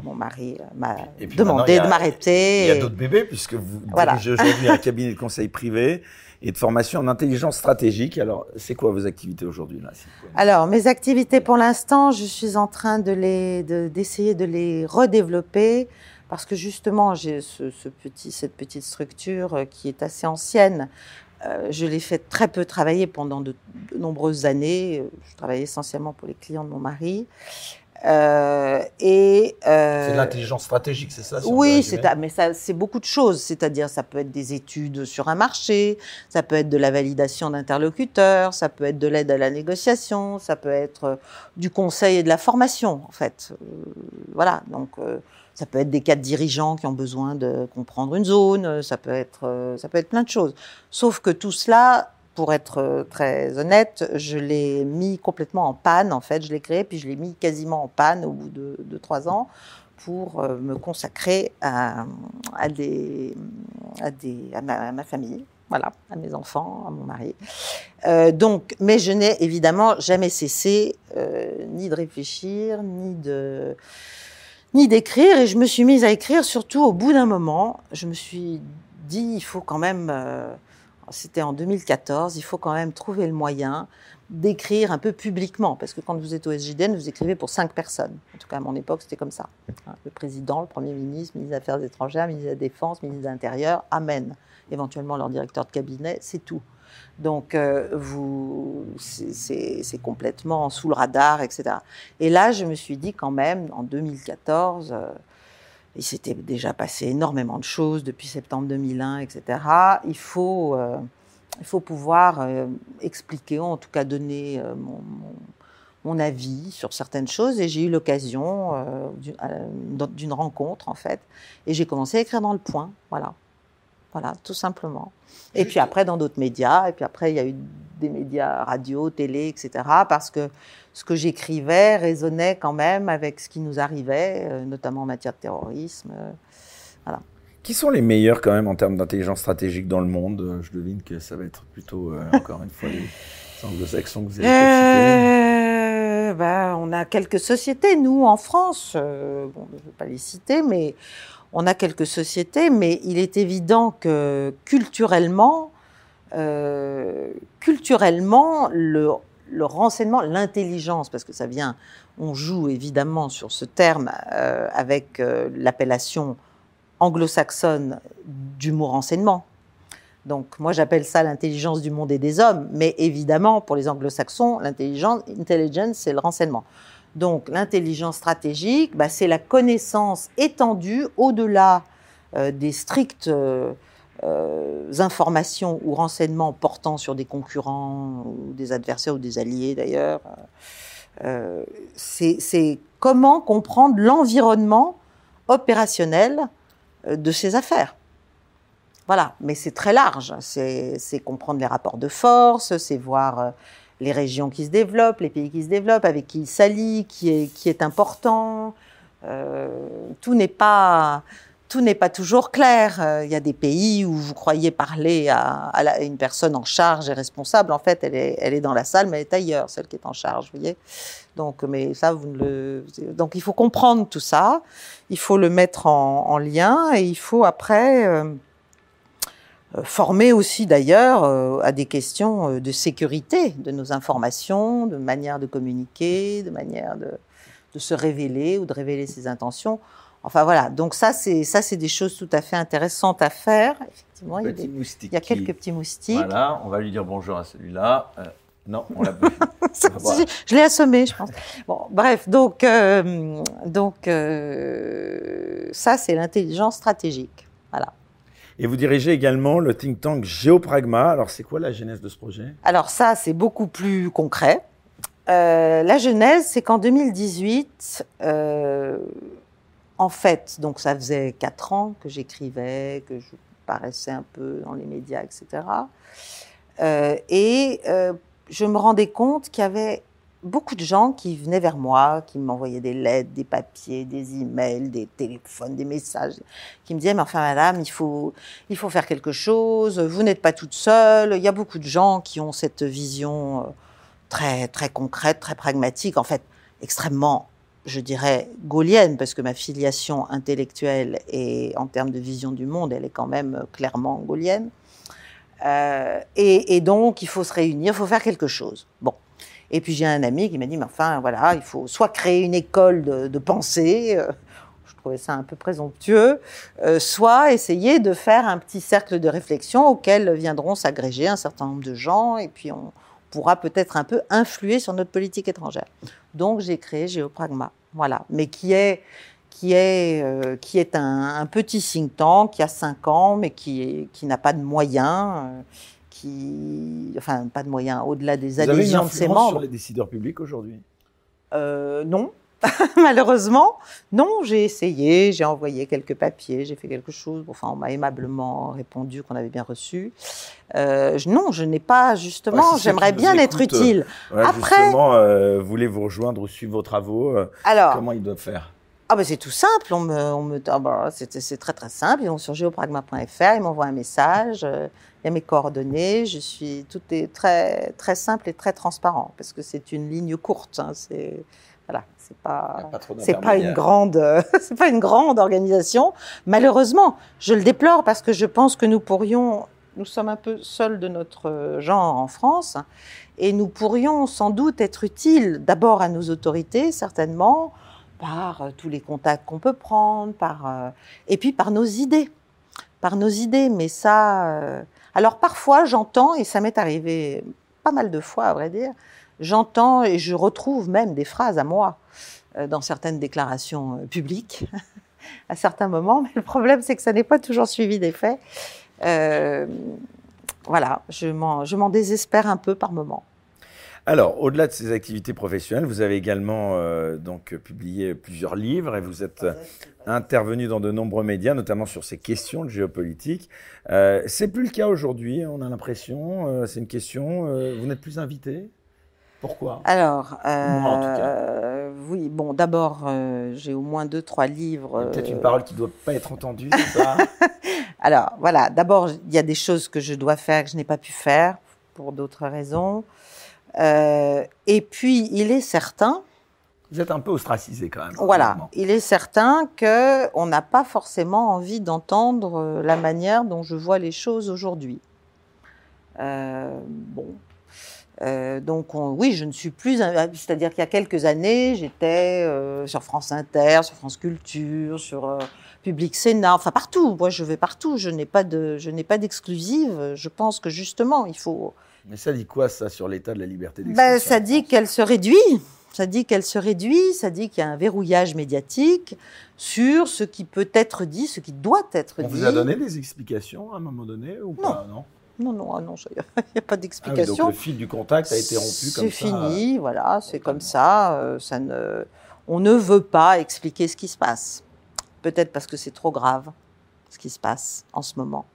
mon mari m'a demandé de m'arrêter.
Il y a, d'autres bébés puisque vous dirigez aujourd'hui un cabinet de conseil privé et de formation en intelligence stratégique. Alors, c'est quoi vos activités aujourd'hui là
Alors, mes activités pour l'instant, je suis en train de les, d'essayer de, les redévelopper parce que justement, j'ai ce, ce, petit, cette petite structure qui est assez ancienne euh, je l'ai fait très peu travailler pendant de, nombreuses années. Je travaillais essentiellement pour les clients de mon mari.
Euh, et euh, c'est de l'intelligence stratégique, c'est ça
Oui, c'est mais ça, c'est beaucoup de choses. C'est-à-dire, ça peut être des études sur un marché, ça peut être de la validation d'interlocuteurs, ça peut être de l'aide à la négociation, ça peut être du conseil et de la formation, en fait. voilà. Donc, ça peut être des cadres dirigeants qui ont besoin de comprendre une zone, ça peut être, euh, ça peut être plein de choses. Sauf que tout cela, pour être euh, très honnête, je l'ai mis complètement en panne, en fait. Je l'ai créé, puis je l'ai mis quasiment en panne au bout de, trois ans pour euh, me consacrer à, ma, famille, voilà, à mes enfants, à mon mari. donc, mais je n'ai évidemment jamais cessé ni de réfléchir, ni de ni d'écrire. Et je me suis mise à écrire, surtout au bout d'un moment. Je me suis dit, il faut quand même, euh, c'était en 2014, il faut quand même trouver le moyen d'écrire un peu publiquement. Parce que quand vous êtes au SJDN, vous écrivez pour cinq personnes. En tout cas, à mon époque, c'était comme ça. Hein, le président, le Premier ministre, ministre des Affaires étrangères, ministre de la Défense, ministre de l'Intérieur, Amen. Éventuellement leur directeur de cabinet, c'est tout. Donc, euh, vous, c'est complètement sous le radar, etc. Et là, je me suis dit quand même, en 2014, euh, il s'était déjà passé énormément de choses depuis septembre 2001, etc. Il faut, euh, il faut pouvoir expliquer, en tout cas donner mon, avis sur certaines choses. Et j'ai eu l'occasion d'une rencontre, en fait. Et j'ai commencé à écrire dans le point, voilà. Voilà, tout simplement. Et puis après, dans d'autres médias, et puis après, il y a eu des médias radio, télé, etc. Parce que ce que j'écrivais résonnait quand même avec ce qui nous arrivait, euh, notamment en matière de terrorisme. Euh, voilà.
Qui sont les meilleurs quand même en termes d'intelligence stratégique dans le monde? Euh, Je devine que ça va être plutôt, *laughs* encore une fois, les anglo-saxons que vous avez
euh, bah, On a quelques sociétés, nous, en France, bon, je ne vais pas les citer, mais on a quelques sociétés, mais il est évident que culturellement, euh, culturellement, le, renseignement, l'intelligence, parce que ça vient, on joue évidemment sur ce terme euh, avec euh, l'appellation anglo-saxonne du mot renseignement. Donc moi j'appelle ça l'intelligence du monde et des hommes, mais évidemment pour les anglo-saxons, l'intelligence, intelligence c'est le renseignement. Donc l'intelligence stratégique, bah, c'est la connaissance étendue au-delà euh, des strictes euh, euh, informations ou renseignements portant sur des concurrents ou des adversaires ou des alliés d'ailleurs. c'est comment comprendre l'environnement opérationnel de ces affaires. Voilà, mais c'est très large. C'est comprendre les rapports de force, c'est voir les régions qui se développent, les pays qui se développent, avec qui il s'allie, qui est, qui est important. Euh, tout n'est pas tout n'est pas toujours clair. Euh, il y a des pays où vous croyez parler à, une personne en charge et responsable. En fait, elle est, elle est dans la salle, mais elle est ailleurs, celle qui est en charge. Vous voyez. Donc, mais ça, vous le. Donc, il faut comprendre tout ça. Il faut le mettre en, lien et il faut après. Euh, formés aussi d'ailleurs euh, à des questions euh, de sécurité de nos informations, de manière de communiquer, de manière de, se révéler ou de révéler ses intentions. Enfin voilà, donc ça c'est ça c'est des choses tout à fait intéressantes à faire.
Effectivement, il y, a
il y a quelques petits moustiques.
Voilà, on va lui dire bonjour à celui-là. non, on l'a. *laughs*
je l'ai assommé, je pense. Bon, bref, donc donc ça c'est l'intelligence stratégique. Voilà.
Et vous dirigez également le think tank Géopragma. Alors, c'est quoi la genèse de ce projet?
Alors, ça, c'est beaucoup plus concret. Euh, la genèse, c'est qu'en 2018, euh, en fait, donc ça faisait quatre ans que j'écrivais, que je paraissais un peu dans les médias, etc. et euh, je me rendais compte qu'il y avait beaucoup de gens qui venaient vers moi, qui m'envoyaient des lettres, des papiers, des emails, des téléphones, des messages, qui me disaient, mais enfin madame, il faut, il faut faire quelque chose, vous n'êtes pas toute seule, il y a beaucoup de gens qui ont cette vision euh, très, très concrète, très pragmatique, en fait, extrêmement, je dirais, gaulienne, parce que ma filiation intellectuelle et en termes de vision du monde, elle est quand même clairement gaulienne. Euh, et, et donc, il faut se réunir, il faut faire quelque chose. Bon. Et puis j'ai un ami qui m'a dit, mais enfin, voilà, il faut soit créer une école de, pensée, euh, je trouvais ça un peu présomptueux, euh, soit essayer de faire un petit cercle de réflexion auquel viendront s'agréger un certain nombre de gens, et puis on pourra peut-être un peu influer sur notre politique étrangère. Donc j'ai créé Géopragma, voilà, mais qui est qui est, euh, qui est un, petit think tank qui a cinq ans, mais qui, qui n'a pas de moyens qui, enfin, pas de moyens au-delà des adhésions de ses membres.
sur les décideurs publics aujourd'hui?
Euh, Non, *laughs* malheureusement, non. J'ai essayé, j'ai envoyé quelques papiers, j'ai fait quelque chose. Enfin, on m'a aimablement répondu qu'on avait bien reçu. Euh, non, je n'ai pas justement. J'aimerais bien être utile.
Euh, Après, justement, voulez vous rejoindre ou suivre vos travaux Alors, comment ils doivent faire?
Ah ben c'est tout simple, on me, on me ah bah, c'est très très simple. Ils vont sur geopragma.fr, ils m'envoient un message, il y a mes coordonnées, je suis tout est très très simple et très transparent parce que c'est une ligne courte. Hein, c'est voilà, c'est pas c'est pas une grande *laughs* c'est pas une grande organisation. Malheureusement, je le déplore parce que je pense que nous pourrions nous sommes un peu seuls de notre genre en France et nous pourrions sans doute être utiles d'abord à nos autorités certainement par euh, tous les contacts qu'on peut prendre, par, euh, et puis par nos idées. Par nos idées. Mais ça. Euh, alors parfois, j'entends, et ça m'est arrivé pas mal de fois, à vrai dire, j'entends et je retrouve même des phrases à moi dans certaines déclarations publiques *laughs* à certains moments. Mais le problème, c'est que ça n'est pas toujours suivi des faits. voilà, je m'en désespère un peu par moments.
Alors, au-delà de ces activités professionnelles, vous avez également euh, donc publié plusieurs livres et vous êtes intervenu dans de nombreux médias, notamment sur ces questions de géopolitique. Euh, c'est plus le cas aujourd'hui, on a l'impression. Euh, c'est une question. Euh, vous n'êtes plus invité? Pourquoi?
Alors, oui, bon, d'abord, j'ai au moins deux, trois livres.
Peut-être une parole qui ne doit pas être entendue, c'est ça? *laughs*
Alors, voilà, d'abord, il y a des choses que je dois faire que je n'ai pas pu faire pour d'autres raisons. Euh, et puis, il est certain.
Vous êtes un peu ostracisé quand même.
Voilà, il est certain que on n'a pas forcément envie d'entendre euh, la manière dont je vois les choses aujourd'hui. Euh, bon, Euh, donc oui, je ne suis plus, c'est-à-dire qu'il y a quelques années, j'étais euh, sur France Inter, sur France Culture, sur euh, Public Sénat, enfin partout. Moi, je vais partout. Je n'ai pas de, je n'ai pas d'exclusive. Je pense que justement, il faut.
Mais ça dit quoi ça sur l'état de la liberté
ben,
d'expression
Ça dit qu'elle se réduit. Ça dit qu'elle se réduit. Ça dit qu'il y a un verrouillage médiatique sur ce qui peut être dit, ce qui doit être dit.
On vous a donné des explications à un moment donné ou pas Non?
Non, non, ah non, *laughs* il n'y a, pas d'explication.
Ah donc le fil du contact a été rompu comme
ça. C'est fini, voilà, c'est comme ça. Euh, ça ne, on ne veut pas expliquer ce qui se passe. Peut-être parce que c'est trop grave ce qui se passe en ce moment.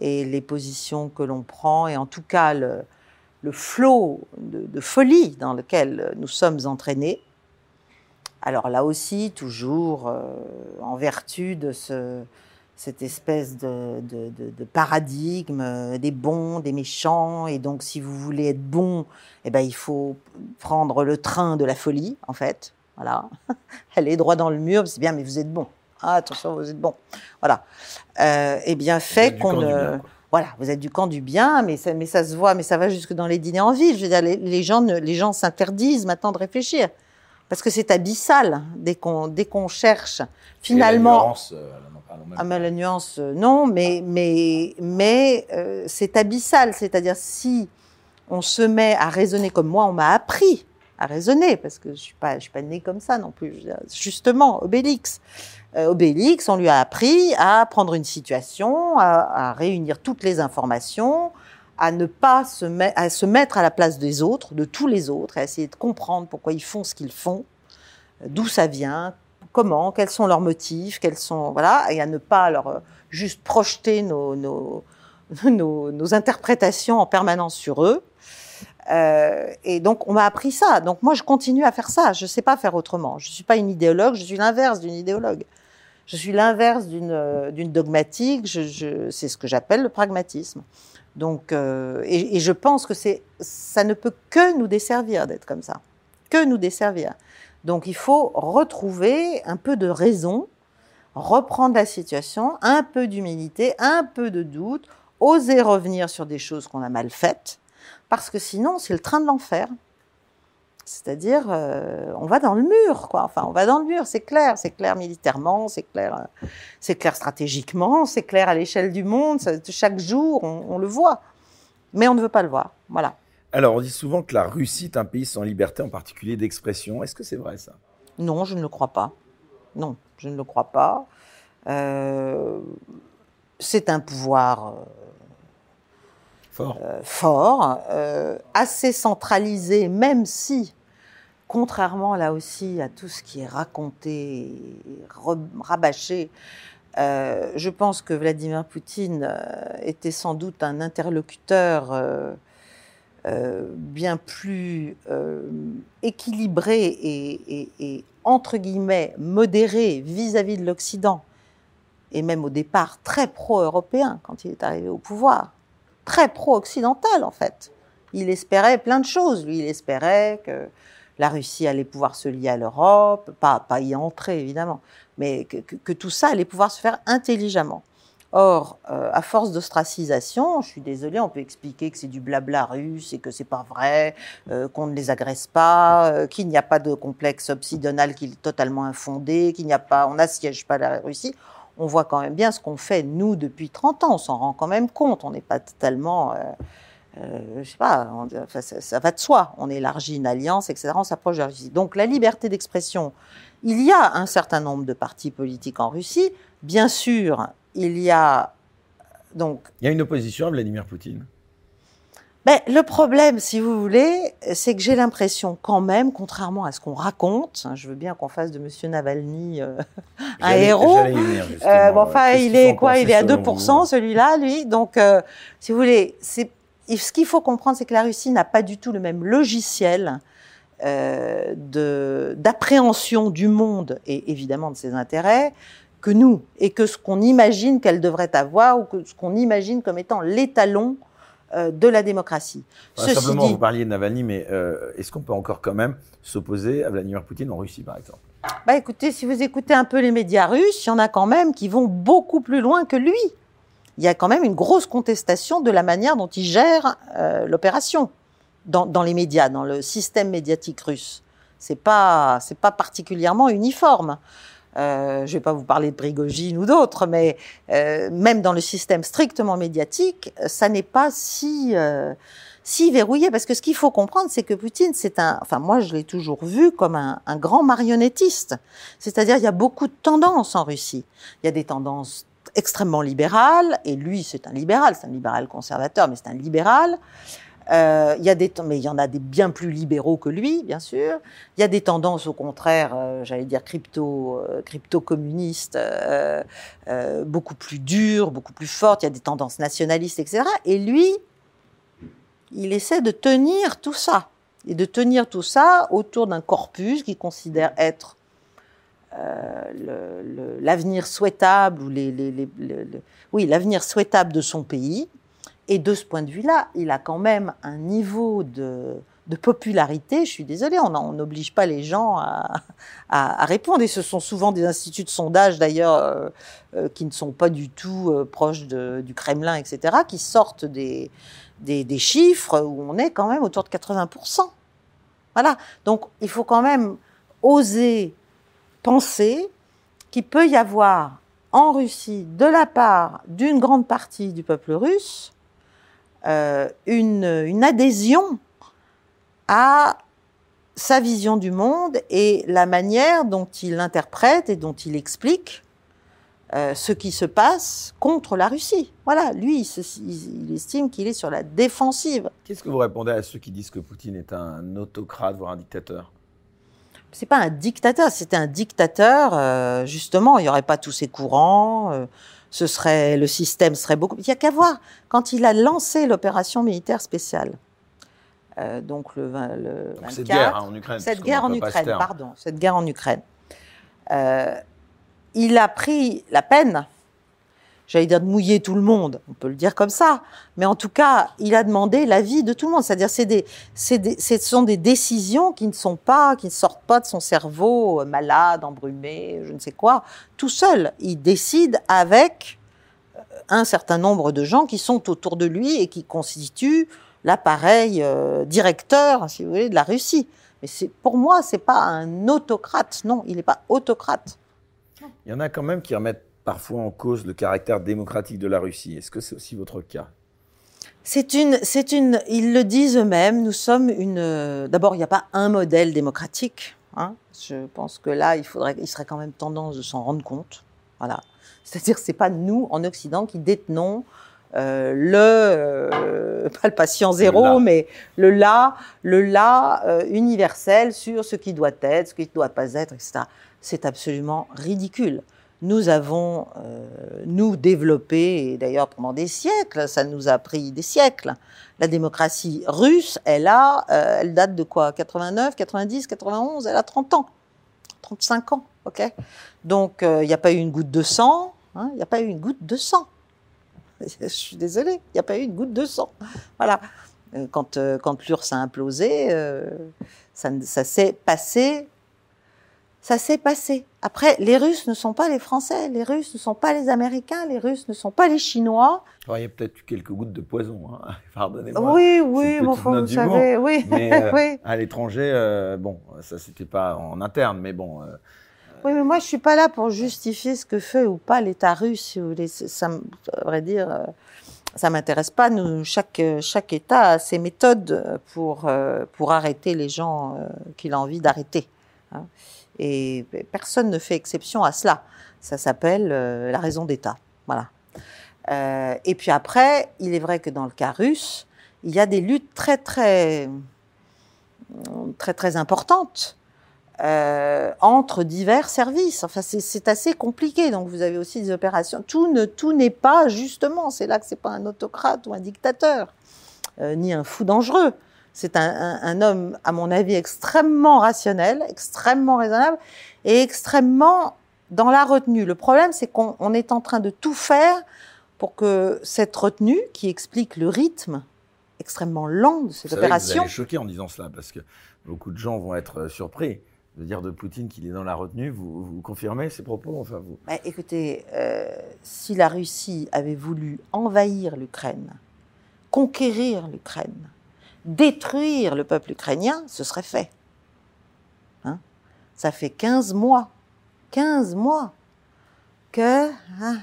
Et les positions que l'on prend, et en tout cas le, flot de, folie dans lequel nous sommes entraînés. Alors là aussi, toujours euh, en vertu de ce, cette espèce de, paradigme des bons, des méchants. Et donc, si vous voulez être bon, eh ben, il faut prendre le train de la folie, en fait. Voilà. *laughs* Aller droit dans le mur, c'est bien, mais vous êtes bon. Ah, attention, vous êtes bon. Voilà. Euh, eh bien, fait qu'on. voilà, vous êtes du camp du bien, mais ça, mais ça se voit, mais ça va jusque dans les dîners en ville. Je veux dire, les, gens, les gens s'interdisent maintenant de réfléchir parce que c'est abyssal dès qu'on dès qu'on cherche finalement. Ah, mais la nuance, euh, non, mais, mais, mais euh, c'est abyssal. C'est-à-dire, si on se met à raisonner comme moi, on m'a appris à raisonner, parce que je ne suis, pas, je suis pas née comme ça non plus. Justement, Obélix. Euh, Obélix, on lui a appris à prendre une situation, à, réunir toutes les informations, à ne pas se, à se mettre à la place des autres, de tous les autres, à essayer de comprendre pourquoi ils font ce qu'ils font, d'où ça vient, comment, quels sont leurs motifs, quels sont voilà, et à ne pas leur euh, juste projeter nos, *laughs* nos, nos, interprétations en permanence sur eux. Euh, et donc, on m'a appris ça. Donc, moi, je continue à faire ça. Je ne sais pas faire autrement. Je ne suis pas une idéologue, je suis l'inverse d'une idéologue. Je suis l'inverse d'une euh, dogmatique. Je, c'est ce que j'appelle le pragmatisme. Donc, euh, et, et, je pense que ça ne peut que nous desservir d'être comme ça. Que nous desservir. Donc il faut retrouver un peu de raison, reprendre la situation, un peu d'humilité, un peu de doute, oser revenir sur des choses qu'on a mal faites, parce que sinon c'est le train de l'enfer. C'est-à-dire, euh, on va dans le mur, quoi. Enfin, on va dans le mur, c'est clair, c'est clair militairement, c'est clair, euh, c'est clair stratégiquement, c'est clair à l'échelle du monde. chaque jour, on le voit, mais on ne veut pas le voir. Voilà.
Alors, on dit souvent que la Russie est un pays sans liberté, en particulier d'expression. Est-ce que c'est vrai ça?
Non, je ne le crois pas. Non, je ne le crois pas. Euh, c'est un pouvoir euh,
fort,
euh, fort assez centralisé, même si, contrairement là aussi à tout ce qui est raconté, rabâché, je pense que Vladimir Poutine était sans doute un interlocuteur euh, bien plus euh, équilibré et, entre guillemets modéré vis-à-vis de l'Occident, et même au départ très pro-européen quand il est arrivé au pouvoir, très pro-occidental en fait. Il espérait plein de choses. Lui, il espérait que la Russie allait pouvoir se lier à l'Europe, pas, pas y entrer évidemment, mais que, tout ça allait pouvoir se faire intelligemment. Or, euh, à force d'ostracisation, je suis désolée, on peut expliquer que c'est du blabla russe et que c'est pas vrai, euh, qu'on ne les agresse pas, euh, qu'il n'y a pas de complexe obsidional qui est totalement infondé, qu'il n'y a pas, on n'assiège pas la Russie. On voit quand même bien ce qu'on fait nous depuis 30 ans. On s'en rend quand même compte. On n'est pas totalement, je sais pas, ça, va de soi. On élargit une alliance, etc. On s'approche de la Russie. Donc la liberté d'expression. Il y a un certain nombre de partis politiques en Russie. Bien sûr, il y a donc.
Il y a une opposition à Vladimir Poutine.
Ben, le problème, si vous voulez, c'est que j'ai l'impression quand même, contrairement à ce qu'on raconte, hein, je veux bien qu'on fasse de Monsieur Navalny euh, un héros. Euh, bon, enfin, il est quoi Il est à 2%, celui-là, lui. Donc, euh, si vous voulez, c'est ce qu'il faut comprendre, c'est que la Russie n'a pas du tout le même logiciel d'appréhension du monde et évidemment de ses intérêts que nous et que ce qu'on imagine qu'elle devrait avoir ou que ce qu'on imagine comme étant l'étalon euh, de la démocratie.
simplement, vous parliez de Navalny, mais euh, est-ce qu'on peut encore quand même s'opposer à Vladimir Poutine en Russie, par exemple?
Bah écoutez, si vous écoutez un peu les médias russes, il y en a quand même qui vont beaucoup plus loin que lui. Il y a quand même une grosse contestation de la manière dont il gère euh, l'opération. dans, les médias, dans le système médiatique russe. C'est pas, c'est pas particulièrement uniforme. Euh, je ne vais pas vous parler de Prigogine ou d'autres, mais euh, même dans le système strictement médiatique, ça n'est pas si euh, si verrouillé. Parce que ce qu'il faut comprendre, c'est que Poutine, c'est un, enfin moi je l'ai toujours vu comme un, un grand marionnettiste. C'est-à-dire il y a beaucoup de tendances en Russie. Il y a des tendances extrêmement libérales, et lui c'est un libéral, c'est un libéral conservateur, mais c'est un libéral. Euh, y a des, mais il y en a des bien plus libéraux que lui, bien sûr. Il y a des tendances, au contraire, euh, j'allais dire crypto, euh, crypto communistes, beaucoup plus dures, beaucoup plus fortes. Il y a des tendances nationalistes, etc. Et lui, il essaie de tenir tout ça et de tenir tout ça autour d'un corpus qu'il considère être l'avenir souhaitable ou oui l'avenir souhaitable de son pays et de ce point de vue-là, il a quand même un niveau de, popularité. Je suis désolée, on n'oblige pas les gens à, répondre. Et ce sont souvent des instituts de sondage, d'ailleurs, euh, euh, qui ne sont pas du tout euh, proches du Kremlin, etc., qui sortent des, des, chiffres où on est quand même autour de 80%. Voilà. Donc, il faut quand même oser penser qu'il peut y avoir en Russie, de la part d'une grande partie du peuple russe, euh, une, une, adhésion à sa vision du monde et la manière dont il interprète et dont il explique euh, ce qui se passe contre la Russie. Voilà, lui, il, estime qu'il est sur la défensive.
Qu'est-ce que vous répondez à ceux qui disent que Poutine est un autocrate, voire un dictateur?
C'est pas un dictateur, c'était un dictateur, euh, justement, il n'y aurait pas tous ces courants, ce serait, le système serait beaucoup. Il n'y a qu'à voir, quand il a lancé l'opération militaire spéciale, euh, donc le, le 24,
cette guerre hein, en Ukraine.
Cette guerre en Ukraine, pardon, cette guerre en Ukraine. Euh, il a pris la peine, j'allais dire de mouiller tout le monde, on peut le dire comme ça, mais en tout cas, il a demandé l'avis de tout le monde. C'est-à-dire, c'est des, des, ce sont des décisions qui ne sont pas, qui sortent pas de son cerveau euh, malade, embrumé, je ne sais quoi, tout seul. Il décide avec euh, un certain nombre de gens qui sont autour de lui et qui constituent l'appareil euh, directeur, si vous voulez, de la Russie. Mais c'est, pour moi, c'est pas un autocrate. Non, il n'est pas autocrate.
Il y en a quand même qui remettent parfois en cause le caractère démocratique de la Russie. Est-ce que c'est aussi votre cas?
C'est une, c'est une, ils le disent eux-mêmes. Nous sommes une. D'abord, il n'y a pas un modèle démocratique. Hein. Je pense que là, il faudrait, il serait quand même tendance de s'en rendre compte. Voilà. C'est-à-dire, c'est pas nous en Occident qui détenons euh, le euh, pas le patient zéro, mais le là, le là euh, universel sur ce qui doit être, ce qui ne doit pas être, etc. C'est absolument ridicule. Nous avons, nous, développé, et d'ailleurs pendant des siècles, ça nous a pris des siècles. La démocratie russe, elle a, elle date de quoi? 89, 90, 91, elle a 30 ans, 35 ans, ok? Donc, il n'y a pas eu une goutte de sang, hein, il n'y a pas eu une goutte de sang. *laughs* Je suis désolée, il n'y a pas eu une goutte de sang. Voilà. Euh, quand, euh, quand l'URSS a implosé, euh, ça, ça s'est passé. Ça s'est passé. Après, les Russes ne sont pas les Français, les Russes ne sont pas les Américains, les Russes ne sont pas les Chinois.
il y a peut-être eu quelques gouttes de poison, hein. *laughs* pardonnez-moi.
Oui, oui, bon, vous savez, oui.
Mais, *laughs*
oui.
À l'étranger, bon, ça c'était pas en interne, mais bon,
oui, mais moi, je suis pas là pour justifier ce que fait ou pas l'État russe, si vous voulez. Ça, à vrai dire, euh, ça m'intéresse pas. Nous, chaque, chaque État a ses méthodes pour, euh, pour arrêter les gens euh, qu'il a envie d'arrêter. Hein. Et personne ne fait exception à cela. Ça s'appelle la raison d'État. Voilà. et puis après, il est vrai que dans le cas russe, il y a des luttes très, très, très, très importantes euh, entre divers services. Enfin, c'est assez compliqué. Donc, vous avez aussi des opérations. Tout ne tout n'est pas justement. C'est là que c'est pas un autocrate ou un dictateur, euh, ni un fou dangereux. C'est un, un, un, homme, à mon avis, extrêmement rationnel, extrêmement raisonnable et extrêmement dans la retenue. Le problème, c'est qu'on est en train de tout faire pour que cette retenue, qui explique le rythme extrêmement lent de cette opération.
Vous allez choquer en disant cela parce que beaucoup de gens vont être surpris de dire de Poutine qu'il est dans la retenue. Vous, confirmez ces propos enfin, vous...
Bah, écoutez, euh, si la Russie avait voulu envahir l'Ukraine, conquérir l'Ukraine, détruire le peuple ukrainien, ce serait fait. Hein? Ça fait 15 mois, 15 mois que hein,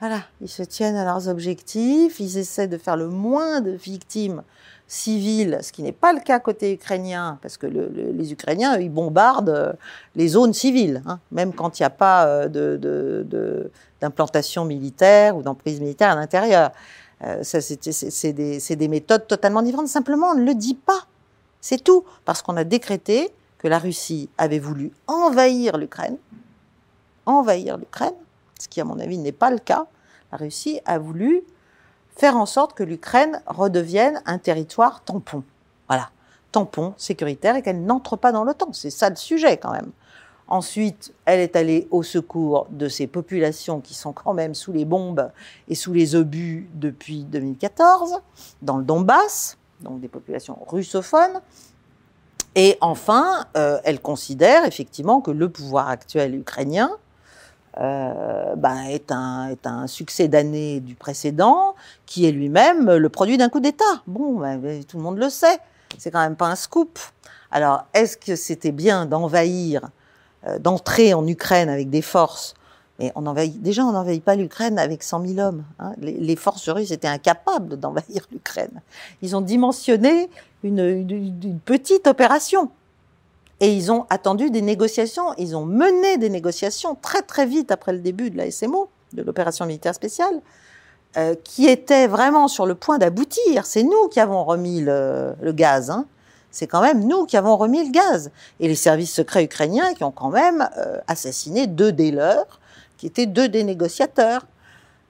voilà, ils se tiennent à leurs objectifs, ils essaient de faire le moins de victimes civiles, ce qui n'est pas le cas côté ukrainien, parce que les Ukrainiens, ils bombardent euh, les zones civiles, hein, même quand il n'y a pas euh, d'implantation militaire ou d'emprise militaire à l'intérieur. Euh, c'est des, des méthodes totalement différentes. Simplement, on ne le dit pas. C'est tout. Parce qu'on a décrété que la Russie avait voulu envahir l'Ukraine. Envahir l'Ukraine, ce qui, à mon avis, n'est pas le cas. La Russie a voulu faire en sorte que l'Ukraine redevienne un territoire tampon. Voilà, tampon sécuritaire et qu'elle n'entre pas dans l'OTAN. C'est ça le sujet quand même. Ensuite, elle est allée au secours de ces populations qui sont quand même sous les bombes et sous les obus depuis 2014, dans le Donbass, donc des populations russophones. Et enfin, euh, elle considère effectivement que le pouvoir actuel ukrainien euh, ben, est, un, succès d'année du précédent, qui est lui-même le produit d'un coup d'État. Bon, ben, tout le monde le sait. C'est quand même pas un scoop. Alors, est-ce que c'était bien d'envahir, d'entrer en Ukraine avec des forces mais on envahit, déjà, on n'envahit pas l'Ukraine avec 100 000 hommes. Hein. Les, forces russes étaient incapables d'envahir l'Ukraine. Ils ont dimensionné une, petite opération. Et ils ont attendu des négociations, ils ont mené des négociations très très vite après le début de la SMO, de l'opération militaire spéciale, euh, qui étaient vraiment sur le point d'aboutir. C'est nous qui avons remis le, gaz. Hein. C'est quand même nous qui avons remis le gaz. Et les services secrets ukrainiens qui ont quand même euh, assassiné deux des leurs, qui étaient deux des négociateurs,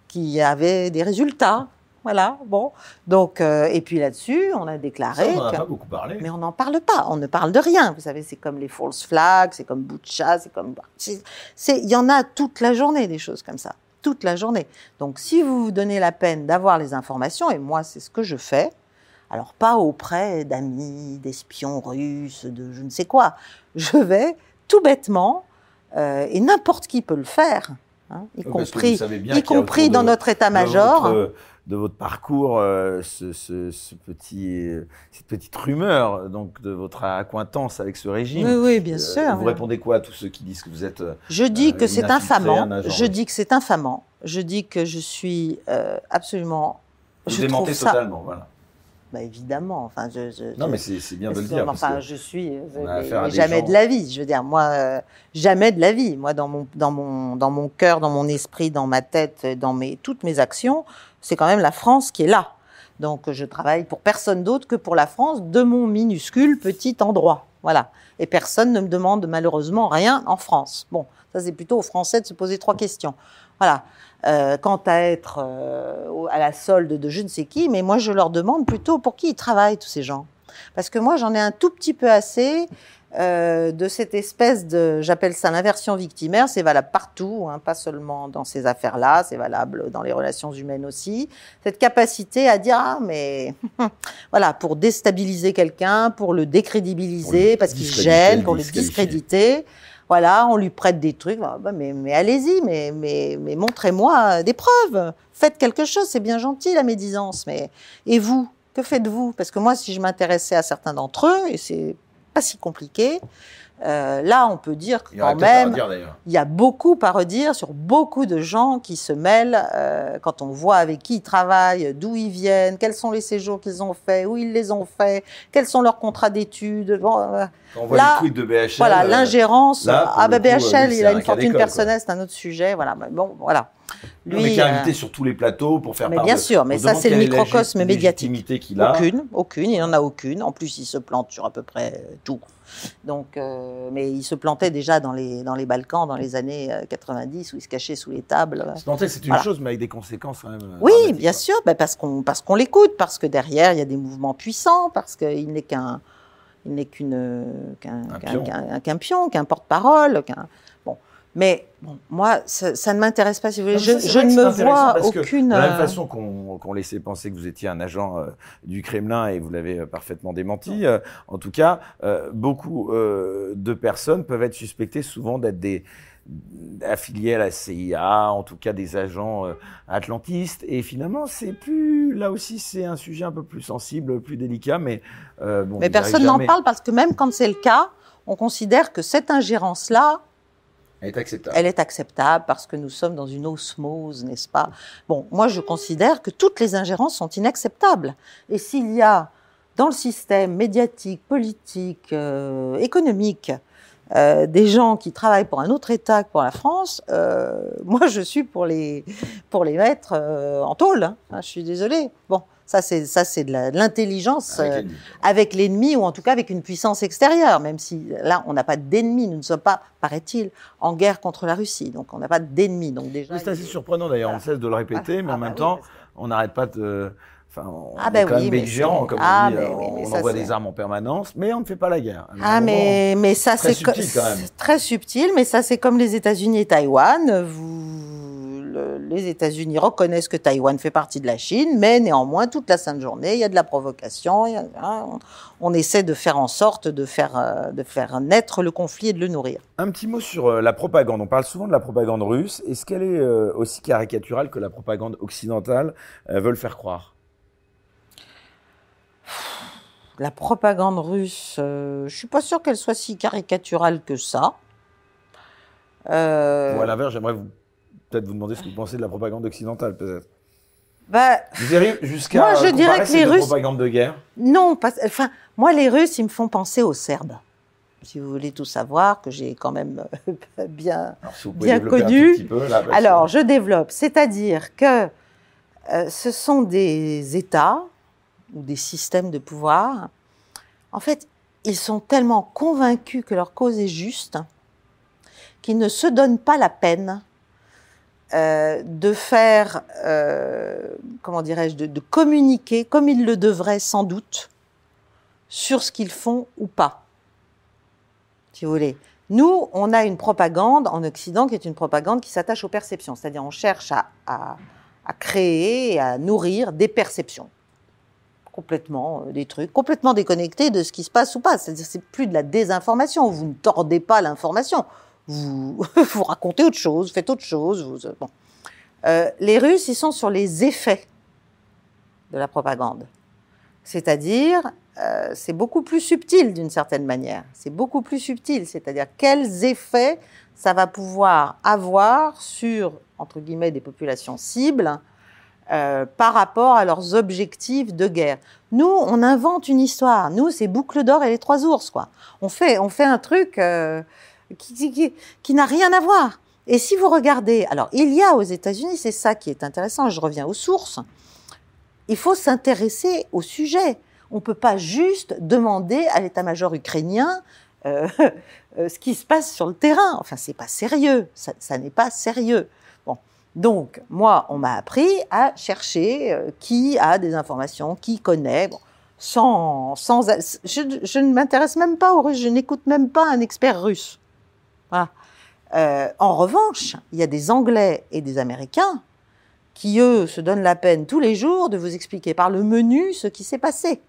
qui avaient des résultats. Voilà, bon. Donc, euh, et puis là-dessus, on a déclaré.
on n'en a pas beaucoup parlé.
Mais on n'en parle pas. On ne parle de rien. Vous savez, c'est comme les false flags, c'est comme Butcha, c'est comme. Il y en a toute la journée des choses comme ça. Toute la journée. Donc, si vous vous donnez la peine d'avoir les informations, et moi, c'est ce que je fais, alors pas auprès d'amis, d'espions russes, de je ne sais quoi. Je vais tout bêtement, euh, et n'importe qui peut le faire, hein, y compris, y compris dans notre état-major
de votre parcours euh, ce, petit, cette petite rumeur donc de votre accointance avec ce régime.
Oui, oui bien euh, sûr.
Vous répondez quoi à tous ceux qui disent que vous êtes
Je dis que c'est infamant. Je dis que c'est infamant. Je dis que je suis absolument.
Vous je démentez totalement, voilà.
Bah évidemment. Enfin, je,
non, mais c'est bien de le dire.
Enfin, je suis jamais de la vie. Je veux dire, moi, jamais de la vie. Moi, dans mon dans mon dans mon cœur, dans mon esprit, dans ma tête, dans mes toutes mes actions, c'est quand même la France qui est là. Donc je travaille pour personne d'autre que pour la France de mon minuscule petit endroit. Voilà. Et personne ne me demande malheureusement rien en France. Bon, ça c'est plutôt aux Français de se poser trois questions. Voilà. Euh, quant à être euh, à la solde de je ne sais qui, mais moi je leur demande plutôt pour qui ils travaillent tous ces gens. Parce que moi j'en ai un tout petit peu assez euh, de cette espèce de, j'appelle ça l'inversion victimaire, c'est valable partout, hein, pas seulement dans ces affaires-là, c'est valable dans les relations humaines aussi. Cette capacité à dire ah mais *laughs* voilà pour déstabiliser quelqu'un, pour le décrédibiliser parce qu'il gêne, pour le discréditer. Voilà, on lui prête des trucs. Ah, bah, mais, allez-y, mais, mais, mais montrez-moi des preuves. Faites quelque chose, c'est bien gentil la médisance. Mais et vous, que faites-vous? Parce que moi, si je m'intéressais à certains d'entre eux, et c'est pas si compliqué. Euh, là, on peut dire que quand même, il y a beaucoup à redire sur beaucoup de gens qui se mêlent euh, quand on voit avec qui ils travaillent, d'où ils viennent, quels sont les séjours qu'ils ont faits, où ils les ont faits, quels sont leurs contrats d'études.
Bon, euh, on voit là, les tweets de BHL.
Voilà, l'ingérence. Ah, bah, BHL, il a une fortune personnelle, c'est un autre sujet. Voilà, bon, voilà.
Lui, mais qui est invité sur tous les plateaux pour faire
mais bien sûr, mais ça c'est le microcosme médiatique. Qu'il a. Aucune, aucune, il n'en a aucune. En plus, il se plante sur à peu près tout. Donc, euh, mais il se plantait déjà dans les, dans les Balkans dans les années 90 euh, où il se cachait sous les tables.
Se planter, c'est une chose, mais avec des conséquences quand même.
Oui, bien sûr, bah, parce qu'on parce qu'on l'écoute, parce que derrière il y a des mouvements puissants, parce qu'il n'est qu'un il n'est qu'une qu'un qu'un pion, qu'un porte-parole, qu'un. Mais bon, moi, ça, ne m'intéresse pas, si vous voulez. je, ne me vois aucune.
de la même façon qu'on laissait penser que vous étiez un agent du Kremlin et vous l'avez parfaitement démenti, en tout cas, beaucoup de personnes peuvent être suspectées souvent d'être des affiliés à la CIA, en tout cas des agents euh, atlantistes. Et finalement, c'est plus, là aussi, c'est un sujet un peu plus sensible, plus délicat, mais
euh, bon. Mais personne n'en parle parce que même quand c'est le cas, on considère que cette ingérence-là,
elle est acceptable.
Elle est acceptable parce que nous sommes dans une osmose, n'est-ce pas? Bon, moi je considère que toutes les ingérences sont inacceptables. Et s'il y a dans le système médiatique, politique, euh, économique, euh, des gens qui travaillent pour un autre État que pour la France, euh, moi je suis pour les pour les mettre en tôle. Hein. je suis désolée. Bon, ça c'est ça c'est de l'intelligence avec l'ennemi ou en tout cas avec une puissance extérieure. Même si là on n'a pas d'ennemi, nous ne sommes pas, paraît-il, en guerre contre la Russie. Donc on n'a pas d'ennemi. Donc déjà.
C'est assez surprenant d'ailleurs. On cesse de le répéter, mais en ah, même bah temps, on n'arrête pas de Enfin, on
ah ben
quand
oui,
même géants, comme ah on dit. on, envoie des armes en permanence, mais on ne fait pas la guerre.
Ah mais mais ça c'est très subtil, mais ça c'est comme les États-Unis et Taïwan. Vous, les États-Unis reconnaissent que Taïwan fait partie de la Chine, mais néanmoins toute la sainte journée, il y a de la provocation. Hein, on, essaie de faire en sorte de faire euh, de faire naître le conflit et de le nourrir.
Un petit mot sur euh, la propagande. On parle souvent de la propagande russe. Est-ce qu'elle est euh, aussi caricaturale que la propagande occidentale veut le faire croire?
La propagande russe, euh, je suis pas sûr qu'elle soit si caricaturale que ça.
Euh... à l'inverse, j'aimerais peut-être vous demander ce que vous pensez de la propagande occidentale, peut-être.
Bah,
vous jusqu'à moi, je dirais que les Russes, propagande de guerre
Non, enfin, moi, les Russes, ils me font penser aux Serbes. Si vous voulez tout savoir, que j'ai quand même euh, *laughs* bien, bien connu. Alors, je développe. C'est-à-dire que euh, ce sont des États ou des systèmes de pouvoir, en fait, ils sont tellement convaincus que leur cause est juste qu'ils ne se donnent pas la peine euh, de faire, euh, comment dirais-je, de, communiquer comme ils le devraient sans doute sur ce qu'ils font ou pas. Si vous voulez. Nous, on a une propagande en Occident qui est une propagande qui s'attache aux perceptions, c'est-à-dire on cherche à, à créer et à nourrir des perceptions complètement euh, des trucs complètement déconnectés de ce qui se passe ou pas. C'est-à-dire c'est plus de la désinformation. Vous ne tordez pas l'information. Vous *laughs* vous racontez autre chose, faites autre chose. Vous, euh, bon. euh, les Russes, ils sont sur les effets de la propagande. C'est-à-dire, euh, c'est beaucoup plus subtil d'une certaine manière. C'est beaucoup plus subtil. C'est-à-dire quels effets ça va pouvoir avoir sur entre guillemets des populations cibles euh, par rapport à leurs objectifs de guerre. Nous, on invente une histoire. Nous, c'est Boucle d'or et les trois ours, quoi. On fait, on fait un truc euh, qui, n'a rien à voir. Et si vous regardez, alors il y a aux États-Unis, c'est ça qui est intéressant. Je reviens aux sources. Il faut s'intéresser au sujet. On ne peut pas juste demander à l'état-major ukrainien *laughs* euh, ce qui se passe sur le terrain. Enfin, c'est pas sérieux. ça n'est pas sérieux. Donc, moi, on m'a appris à chercher euh, qui a des informations, qui connaît, sans, sans, je, ne m'intéresse même pas aux Russes, je n'écoute même pas un expert russe. Euh, en revanche, il y a des Anglais et des Américains qui, eux, se donnent la peine tous les jours de vous expliquer par le menu ce qui s'est passé.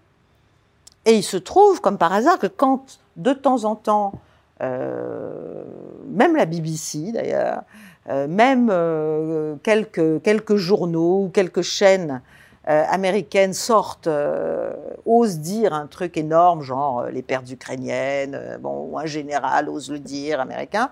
Et il se trouve, comme par hasard, que quand, de temps en temps, euh, même la BBC d'ailleurs, même euh, quelques, quelques journaux ou quelques chaînes euh, américaines sortent, osent dire un truc énorme, genre les pertes ukrainiennes, bon, ou un général ose le dire, américain.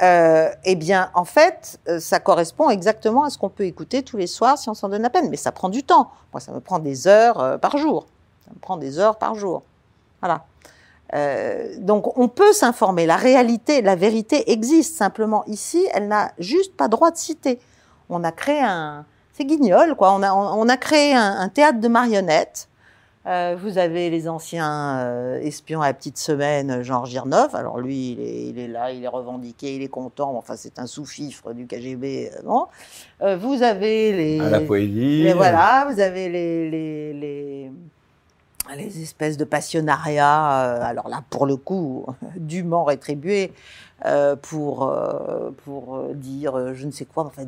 eh bien, en fait, ça correspond exactement à ce qu'on peut écouter tous les soirs si on s'en donne la peine. Mais ça prend du temps. Moi, ça me prend des heures par jour. Ça me prend des heures par jour. Voilà. Euh, donc on peut s'informer. La réalité, la vérité existe. Simplement ici, elle n'a juste pas droit de citer. On a créé un, c'est guignol quoi. On a, on, a créé un, théâtre de marionnettes. Euh, vous avez les anciens euh, espions à la petite semaine, Jean Girnov. Alors lui, il est, il est, là, il est revendiqué, il est content. Enfin, c'est un sous-fifre du KGB. non vous avez les.
À la poésie.
voilà, vous avez les, les, les les espèces de passionnariats, euh, alors là, pour le coup, *laughs* dûment rétribués, euh, pour, euh, pour dire je ne sais quoi, enfin,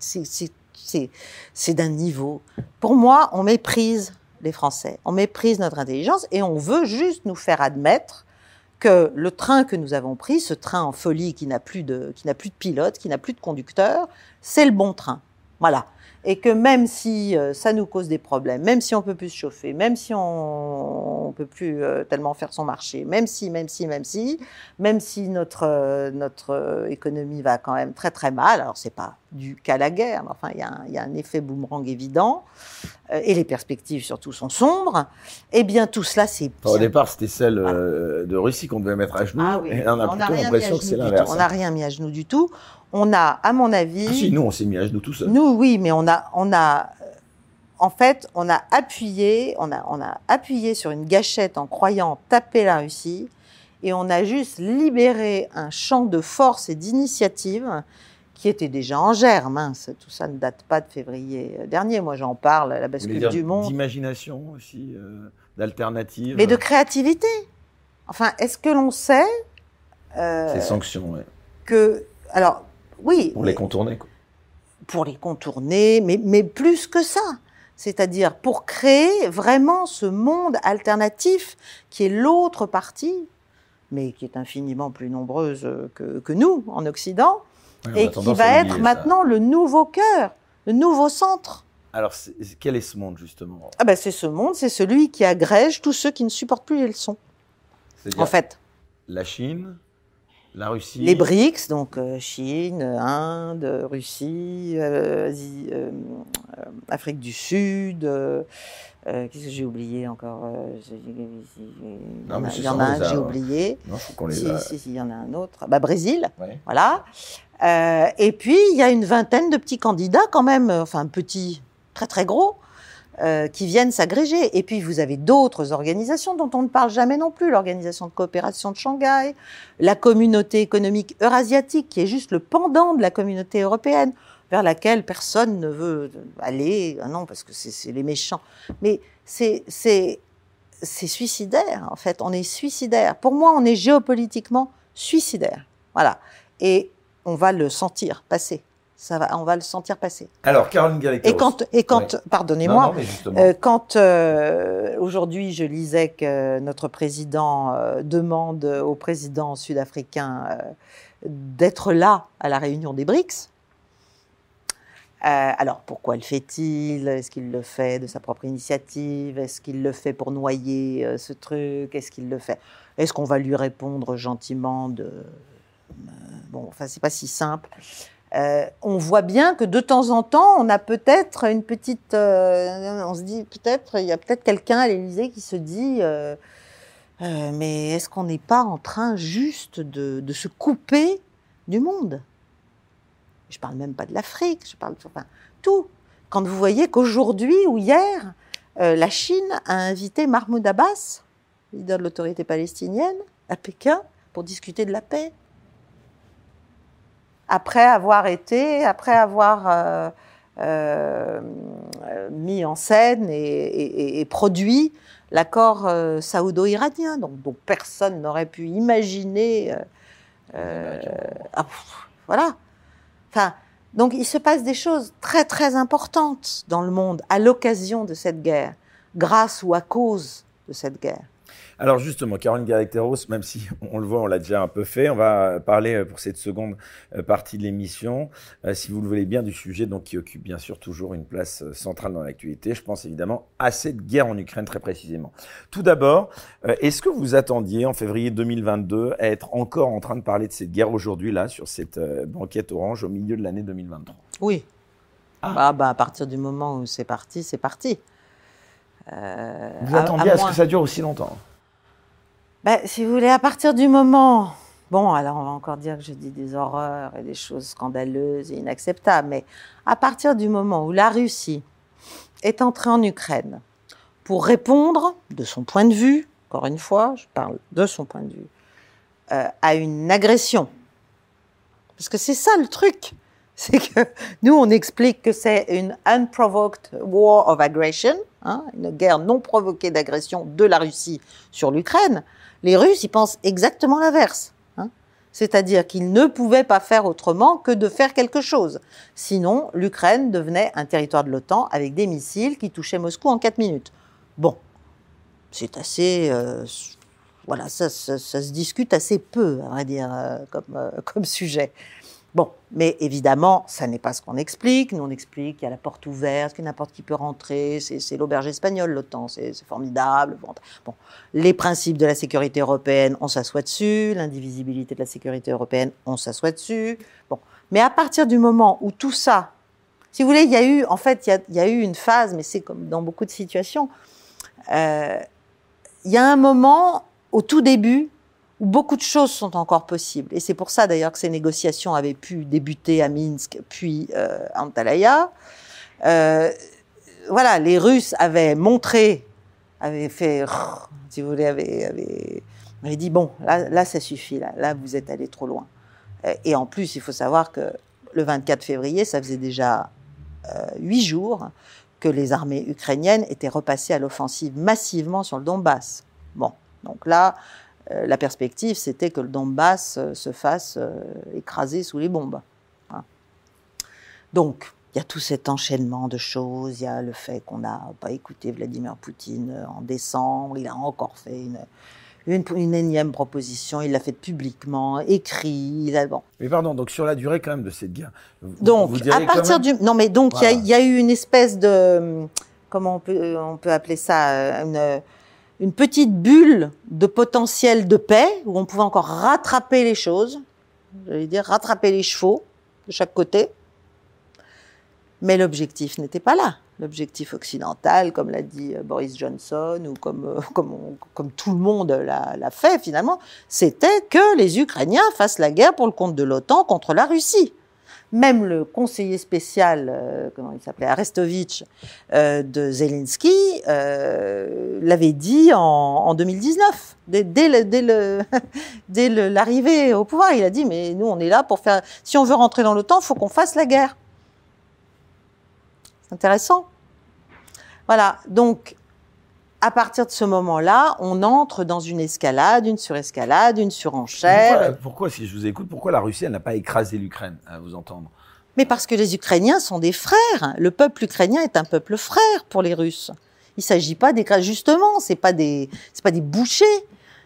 c'est d'un niveau. Pour moi, on méprise les Français, on méprise notre intelligence et on veut juste nous faire admettre que le train que nous avons pris, ce train en folie qui n'a plus de, qui n'a plus de pilote, qui n'a plus de conducteur, c'est le bon train. Voilà et que même si euh, ça nous cause des problèmes, même si on peut plus se chauffer, même si on, ne peut plus euh, tellement faire son marché, même si, même si, même si, même si notre euh, notre économie va quand même très très mal. Alors c'est pas dû qu'à la guerre, mais enfin il y, y, a un effet boomerang évident et les perspectives surtout sont sombres. Eh bien tout cela c'est.
Au départ c'était celle de Russie qu'on devait mettre à genoux.
Ah, oui.
Et on a plutôt l'impression que c'est l'inverse.
On n'a rien mis à genoux du tout on a, à mon avis.
Ah si, nous, on s'est mis à genoux tout seul.
Nous, oui, mais on a, on a, euh, en fait, on a appuyé, on a, on a appuyé sur une gâchette en croyant taper la Russie, et on a juste libéré un champ de force et d'initiative qui était déjà en germe. Hein. Tout ça ne date pas de février dernier. Moi, j'en parle, la bascule du monde.
D'imagination aussi, euh, d'alternative.
Mais de créativité. Enfin, est-ce que l'on sait
euh, Ces sanctions, oui.
Que, alors, oui.
Pour les contourner.
Pour les contourner, mais, mais plus que ça. C'est-à-dire pour créer vraiment ce monde alternatif qui est l'autre partie, mais qui est infiniment plus nombreuse que, que nous en Occident, et qui va être maintenant le nouveau cœur, le nouveau centre.
Alors, quel est ce monde justement?
Ah ben, C'est ce monde, c'est celui qui agrège tous ceux qui ne supportent plus les leçons. En fait.
La Chine, la Russie.
Les BRICS, donc euh, Chine, Inde, Russie, euh, euh, Afrique du Sud. Qu'est-ce que j'ai oublié encore Il y en a, il y en a un que j'ai oublié.
Non, faut qu'on
si, si, si, il y en a un autre. Bah, Brésil, voilà. et puis, il y a une vingtaine de petits candidats quand même, enfin petits, très très gros, euh, qui viennent s'agréger. Et puis vous avez d'autres organisations dont on ne parle jamais non plus, l'organisation de coopération de Shanghai, la communauté économique eurasiatique, qui est juste le pendant de la communauté européenne, vers laquelle personne ne veut aller, ah non, parce que c'est les méchants. Mais c'est suicidaire, en fait, on est suicidaire. Pour moi, on est géopolitiquement suicidaire. Voilà. Et on va le sentir passer ça va, on va le sentir passer.
Alors, Caroline Galacteros.
Et quand, et quand pardonnez-moi, euh, quand euh, aujourd'hui je lisais que notre président euh, demande au président sud-africain d'être là à la réunion des BRICS, alors pourquoi le fait-il? Est-ce qu'il le fait de sa propre initiative? Est-ce qu'il le fait pour noyer ce truc? Est-ce qu'il le fait? Est-ce qu'on va lui répondre gentiment de bon, enfin c'est pas si simple. Euh, on voit bien que de temps en temps, on a peut-être une petite, euh, on se dit peut-être, il y a peut-être quelqu'un à l'Élysée qui se dit, euh, mais est-ce qu'on n'est pas en train juste de, se couper du monde? Je parle même pas de l'Afrique, je parle enfin, tout. Quand vous voyez qu'aujourd'hui ou hier, la Chine a invité Mahmoud Abbas, leader de l'autorité palestinienne, à Pékin pour discuter de la paix après avoir été, après avoir euh, euh, mis en scène et, produit l'accord euh, saoudo-iranien, donc dont personne n'aurait pu imaginer. Ah, voilà. Enfin, donc il se passe des choses très très importantes dans le monde à l'occasion de cette guerre, grâce ou à cause de cette guerre.
Alors justement, Caroline Galacteros, même si *laughs* on le voit, on l'a déjà un peu fait, on va parler euh, pour cette seconde euh, partie de l'émission, euh, si vous le voulez bien, du sujet donc qui occupe bien sûr toujours une place centrale dans l'actualité. Je pense évidemment à cette guerre en Ukraine très précisément. Tout d'abord, est-ce que vous attendiez en février 2022 à être encore en train de parler de cette guerre aujourd'hui là sur cette banquette orange au milieu de l'année 2023
Oui. Ah. Bah, bah, à partir du moment où c'est parti, c'est parti.
vous attendiez à ce que ça dure aussi longtemps
ben, si vous voulez, à partir du moment. Bon, alors on va encore dire que je dis des horreurs et des choses scandaleuses et inacceptables, mais à partir du moment où la Russie est entrée en Ukraine pour répondre, de son point de vue, encore une fois, je parle de son point de vue, euh, à une agression, parce que c'est ça le truc, *laughs* c'est que nous, on explique que c'est une unprovoked war of aggression, hein, une guerre non provoquée d'agression de la Russie sur l'Ukraine. Les Russes, ils pensent exactement l'inverse. Hein. C'est-à-dire qu'ils ne pouvaient pas faire autrement que de faire quelque chose. Sinon, l'Ukraine devenait un territoire de l'OTAN avec des missiles qui touchaient Moscou en 4 minutes. Bon, c'est assez... Euh, voilà, ça, se discute assez peu, à vrai dire, euh, comme, euh, comme sujet. Bon, mais évidemment, ça n'est pas ce qu'on explique. Nous, on explique qu'il y a la porte ouverte, que n'importe qui peut rentrer. C'est l'auberge espagnole, l'OTAN, c'est formidable. Bon, les principes de la sécurité européenne, on s'assoit dessus. L'indivisibilité de la sécurité européenne, on s'assoit dessus. Bon, mais à partir du moment où tout ça, si vous voulez, il y a eu, en fait, il y a, eu une phase, mais c'est comme dans beaucoup de situations. Euh, il y a un moment, au tout début, où beaucoup de choses sont encore possibles. Et c'est pour ça d'ailleurs que ces négociations avaient pu débuter à Minsk, puis euh, à Antalya. Euh, voilà, les Russes avaient montré, avaient fait, si vous voulez, avaient, avaient, dit bon, là, là, ça suffit, là, là, vous êtes allé trop loin. Euh, et en plus, il faut savoir que le 24 février, ça faisait déjà huit jours que les armées ukrainiennes étaient repassées à l'offensive massivement sur le Donbass. Bon, donc là, euh, la perspective, c'était que le Donbass euh, se fasse euh, écraser sous les bombes. Hein. Donc, il y a tout cet enchaînement de choses. Il y a le fait qu'on n'a pas écouté Vladimir Poutine en décembre. Il a encore fait une, une, énième proposition. Il l'a faite publiquement, écrit. Il a, bon.
Mais pardon, donc sur la durée quand même de cette guerre.
donc, à partir du. Non, mais donc, il y, a eu une espèce de. Comment on peut, on peut appeler ça une, une petite bulle de potentiel de paix où on pouvait encore rattraper les choses, j'allais dire rattraper les chevaux de chaque côté. Mais l'objectif n'était pas là. L'objectif occidental, comme l'a dit euh, Boris Johnson ou comme, euh, *laughs* comme, comme tout le monde l'a fait finalement, c'était que les Ukrainiens fassent la guerre pour le compte de l'OTAN contre la Russie. Même le conseiller spécial, euh, comment il s'appelait, Arestovitch, euh, de Zelensky, euh, l'avait dit en, en, 2019, dès, dès, le, dès *laughs* l'arrivée au pouvoir. Il a dit, mais nous, on est là pour faire... Si on veut rentrer dans l'OTAN, il faut qu'on fasse la guerre. C'est intéressant. Voilà, donc à partir de ce moment-là, on entre dans une escalade, une surescalade, une surenchère.
Pourquoi, si je vous écoute, pourquoi la Russie n'a pas écrasé l'Ukraine, à vous entendre?
Mais parce que les Ukrainiens sont des frères. Le peuple ukrainien est un peuple frère pour les Russes. Il ne s'agit pas d'écraser. Justement, c'est pas des, c'est pas des bouchers.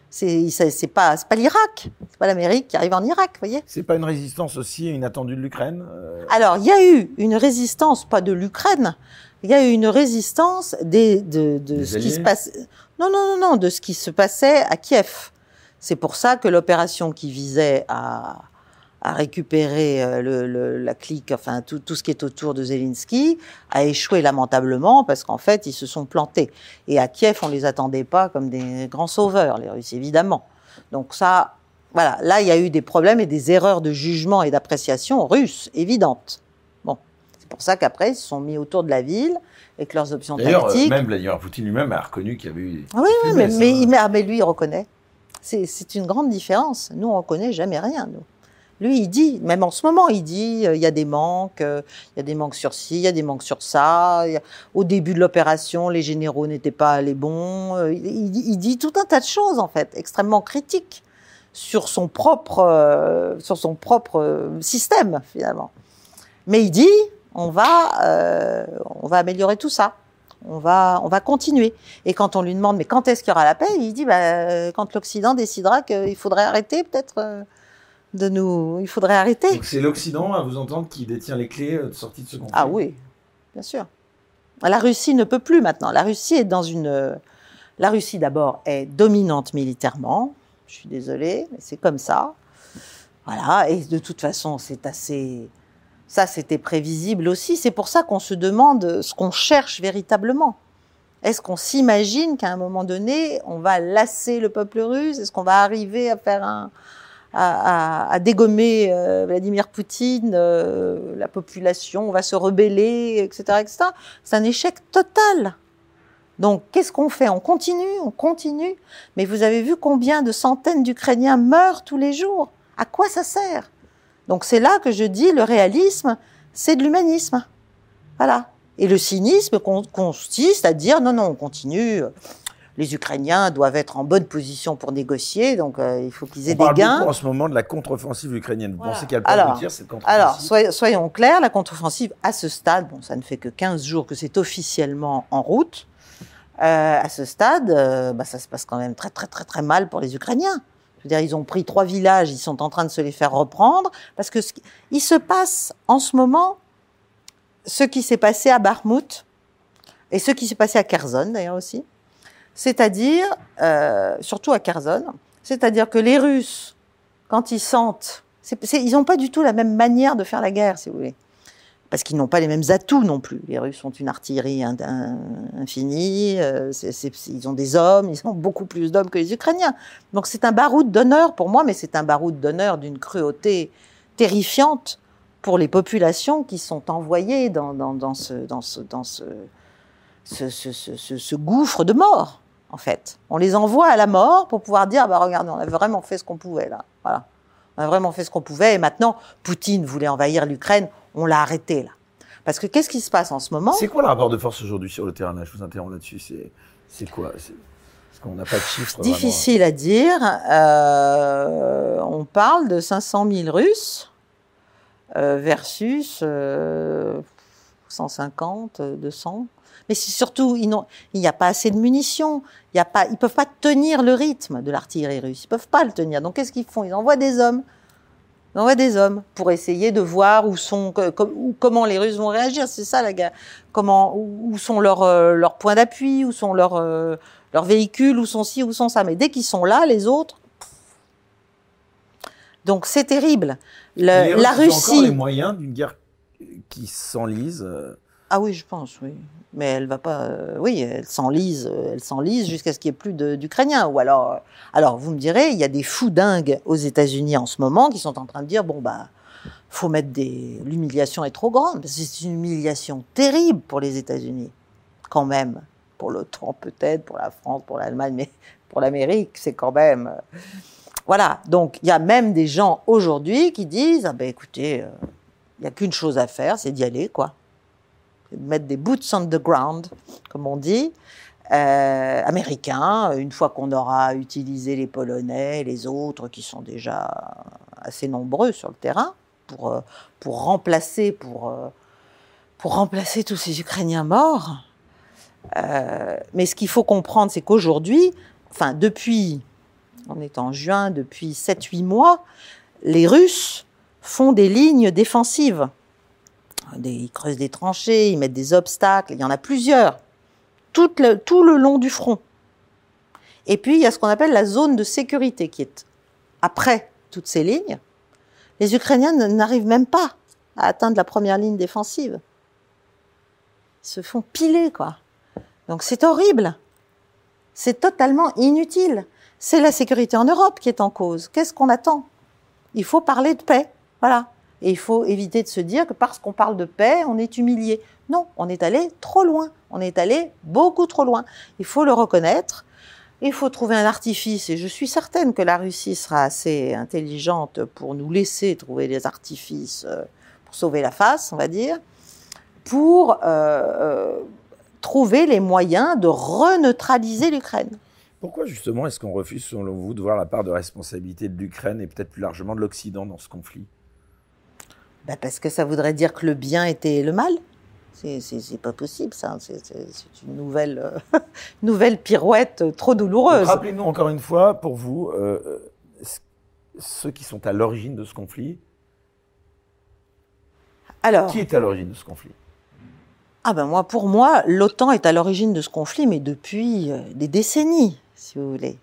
C'est, c'est pas, c'est pas l'Irak. C'est pas l'Amérique qui arrive en Irak, voyez?
C'est pas une résistance aussi inattendue de l'Ukraine
euh? Alors, il y a eu une résistance, pas de l'Ukraine, il y a eu une résistance des, de, de ce qui se passe. Non, non, non, non, de ce qui se passait à Kiev. C'est pour ça que l'opération qui visait à, à récupérer euh, le, la clique, enfin tout, tout, ce qui est autour de Zelensky, a échoué lamentablement parce qu'en fait ils se sont plantés. Et à Kiev, on les attendait pas comme des grands sauveurs, les Russes évidemment. Donc ça, voilà, là il y a eu des problèmes et des erreurs de jugement et d'appréciation russes évidentes pour ça qu'après, ils se sont mis autour de la ville avec leurs options
D'ailleurs,
tactiques.
même Vladimir Poutine lui-même a reconnu qu'il y avait eu.
oui, oui mais, mais, hein. mais, lui, il reconnaît. C'est une grande différence. Nous, on reconnaît jamais rien. Nous. Lui, il dit, même en ce moment, il dit, euh, il y a des manques, euh, il y a des manques sur ci, il y a des manques sur ça. au début de l'opération, les généraux n'étaient pas les bons. Euh, il, il, dit tout un tas de choses, en fait, extrêmement critiques sur son propre, sur son propre système, finalement. Mais il dit, on va, euh, on va améliorer tout ça. On va, on va continuer. Et quand on lui demande, mais quand est-ce qu'il y aura la paix Il dit, bah, quand l'Occident décidera qu'il faudrait arrêter, peut-être, euh, de nous. Il faudrait arrêter.
Donc c'est l'Occident, à vous entendre, qui détient les clés de sortie de ce conflit.
Ah oui, bien sûr. La Russie ne peut plus maintenant. La Russie est dans une. La Russie, d'abord, est dominante militairement. Je suis désolée, mais c'est comme ça. Voilà. Et de toute façon, c'est assez ça, c'était prévisible aussi. C'est pour ça qu'on se demande ce qu'on cherche véritablement. Est-ce qu'on s'imagine qu'à un moment donné, on va lasser le peuple russe? Est-ce qu'on va arriver à faire un, à, dégommer euh, Vladimir Poutine, euh, la population, on va se rebeller, etc., etc. C'est un échec total. Donc, qu'est-ce qu'on fait? On continue, on continue. Mais vous avez vu combien de centaines d'Ukrainiens meurent tous les jours? À quoi ça sert? Donc c'est là que je dis le réalisme, c'est de l'humanisme. Voilà. Et le cynisme consiste à dire non, non, on continue. Les Ukrainiens doivent être en bonne position pour négocier, donc euh, il faut qu'ils aient
on
des gains.
Beaucoup en ce moment de la contre-offensive ukrainienne. Vous pensez qu'elle peut
alors,
aboutir cette contre-offensive
Alors, soyons clairs, la contre-offensive à ce stade, bon, ça ne fait que 15 jours que c'est officiellement en route. Euh, à ce stade, euh, bah, ça se passe quand même très très très très mal pour les Ukrainiens. Je veux dire, ils ont pris trois villages, ils sont en train de se les faire reprendre, parce que ce qui, il se passe en ce moment ce qui s'est passé à Bakhmut et ce qui s'est passé à Kherson d'ailleurs aussi, c'est-à-dire euh, surtout à Kherson, c'est-à-dire que les Russes, quand ils sentent, ils n'ont pas du tout la même manière de faire la guerre, si vous voulez parce qu'ils n'ont pas les mêmes atouts non plus. Les Russes ont une artillerie infinie, euh, ils ont des hommes, ils ont beaucoup plus d'hommes que les Ukrainiens. Donc c'est un baroud d'honneur pour moi, mais c'est un baroud d'honneur d'une cruauté terrifiante pour les populations qui sont envoyées dans, ce, gouffre de mort, en fait. On les envoie à la mort pour pouvoir dire, bah regardez, on a vraiment fait ce qu'on pouvait là. On a vraiment fait ce qu'on pouvait et maintenant, Poutine voulait envahir l'Ukraine on l'a arrêté là. Parce que qu'est-ce qui se passe en ce moment
C'est quoi le rapport de force aujourd'hui sur le terrain? Je vous interromps là-dessus. C'est quoi? Parce qu'on n'a pas de chiffres.
Difficile à dire. Euh, on parle de 500 000 Russes euh, versus 150, euh, 200. Mais c'est surtout, il n'y a pas assez de munitions. Il y a pas, ils peuvent pas tenir le rythme de l'artillerie russe. Ils peuvent pas le tenir. Donc qu'est-ce qu'ils font? Ils envoient des hommes on envoie des hommes pour essayer de voir où sont, comment les Russes vont réagir. C'est ça la guerre. Comment, où sont leurs, euh, leurs points d'appui, où sont leurs, euh, leurs véhicules, où sont ci, où sont ça. Mais dès qu'ils sont là, les autres. Donc c'est terrible.
la Russie. Ont encore les moyens d'une guerre qui s'enlise. Euh,
ah oui, je pense, oui. Mais elle va pas. Euh, oui, elle s'enlise, euh, elle s'enlise jusqu'à ce qu'il n'y ait plus d'Ukrainiens. Ou alors, euh, alors, vous me direz, il y a des fous dingues aux États-Unis en ce moment qui sont en train de dire bon bah, faut mettre des. L'humiliation est trop grande. C'est une humiliation terrible pour les États-Unis, quand même. Pour l'OTAN peut-être, pour la France, pour l'Allemagne, mais *laughs* pour l'Amérique, c'est quand même. Voilà. Donc, il y a même des gens aujourd'hui qui disent ah ben écoutez, il n'y a qu'une chose à faire, c'est d'y aller, quoi mettre des boots on the ground, comme on dit, euh, américains, une fois qu'on aura utilisé les Polonais, les autres qui sont déjà assez nombreux sur le terrain, pour, euh, pour, remplacer, pour, euh, pour remplacer tous ces Ukrainiens morts. mais ce qu'il faut comprendre, c'est qu'aujourd'hui, enfin depuis, on est en juin, depuis 7-8 mois, les Russes font des lignes défensives ils creusent des tranchées, ils mettent des obstacles, il y en a plusieurs, tout le, tout le long du front. Et puis, il y a ce qu'on appelle la zone de sécurité qui est après toutes ces lignes. Les Ukrainiens n'arrivent même pas à atteindre la première ligne défensive. Ils se font piler, quoi. Donc c'est horrible. C'est totalement inutile. C'est la sécurité en Europe qui est en cause. Qu'est-ce qu'on attend? Il faut parler de paix. Voilà. Et il faut éviter de se dire que parce qu'on parle de paix, on est humilié. Non, on est allé trop loin. On est allé beaucoup trop loin. Il faut le reconnaître. Il faut trouver un artifice, et je suis certaine que la Russie sera assez intelligente pour nous laisser trouver des artifices euh, pour sauver la face, on va dire, pour euh, euh, trouver les moyens de reneutraliser l'Ukraine.
Pourquoi justement est-ce qu'on refuse, selon vous, de voir la part de responsabilité de l'Ukraine et peut-être plus largement de l'Occident dans ce conflit?
Bah, parce que ça voudrait dire que le bien était le mal. C'est pas possible, ça. C'est une nouvelle, euh, *laughs* nouvelle pirouette trop douloureuse.
Rappelez-nous encore une fois, pour vous, euh, euh, ceux qui sont à l'origine de ce conflit.
Alors,
qui est à l'origine de ce conflit?
Ah ben moi, pour moi, l'OTAN est à l'origine de ce conflit, mais depuis des décennies, si vous voulez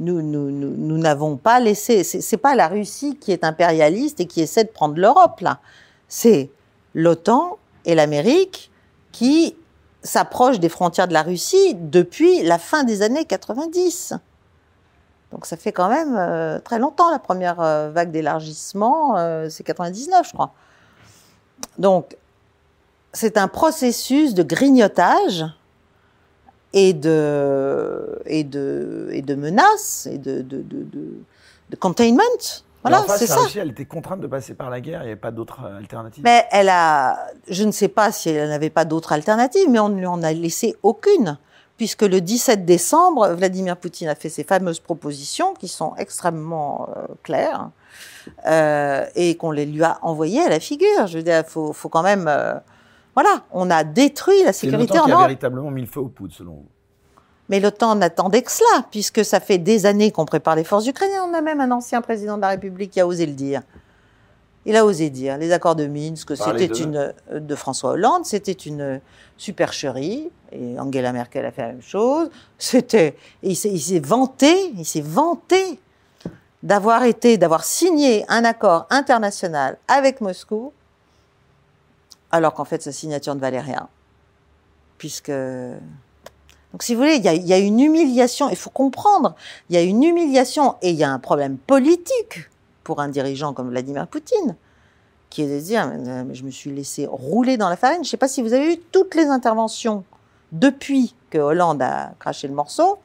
nous n'avons pas laissé. C'est pas la Russie qui est impérialiste et qui essaie de prendre l'Europe là. C'est l'OTAN et l'Amérique qui s'approchent des frontières de la Russie depuis la fin des années 90. Donc ça fait quand même euh, très longtemps la première euh, vague d'élargissement, euh, c'est 99 je crois. Donc c'est un processus de grignotage et de, et de, et de menaces et de, de, de, de containment Voilà, c'est ça.
Elle était contrainte de passer par la guerre. Il n'y avait pas d'autre euh, alternative.
Mais elle a, je ne sais pas si elle n'avait pas d'autre alternative, mais on ne lui en a laissé aucune, puisque le 17 décembre, Vladimir Poutine a fait ses fameuses propositions qui sont extrêmement euh, claires euh, et qu'on les lui a envoyées à la figure. Je veux dire, faut, faut quand même, euh, voilà, on a détruit la sécurité en
qui a
Europe.
véritablement mis le feu aux poudres, selon vous.
Mais l'OTAN n'attendait que cela, puisque ça fait des années qu'on prépare les forces ukrainiennes. On a même un ancien président de la République qui a osé le dire. Il a osé dire les accords de Minsk, c'était une euh, de François Hollande, c'était une supercherie. Et Angela Merkel a fait la même chose. C'était, et il s'est il s'est vanté, il s'est vanté d'avoir été, d'avoir signé un accord international avec Moscou, alors qu'en fait sa signature ne valait rien, puisque donc, si vous voulez, il y, a, y a une humiliation, il faut comprendre, il y a une humiliation et il y a un problème politique pour un dirigeant comme Vladimir Poutine, qui est de dire, mais je me suis laissé rouler dans la farine. Je ne sais pas si vous avez eu toutes les interventions depuis que Hollande a craché le morceau,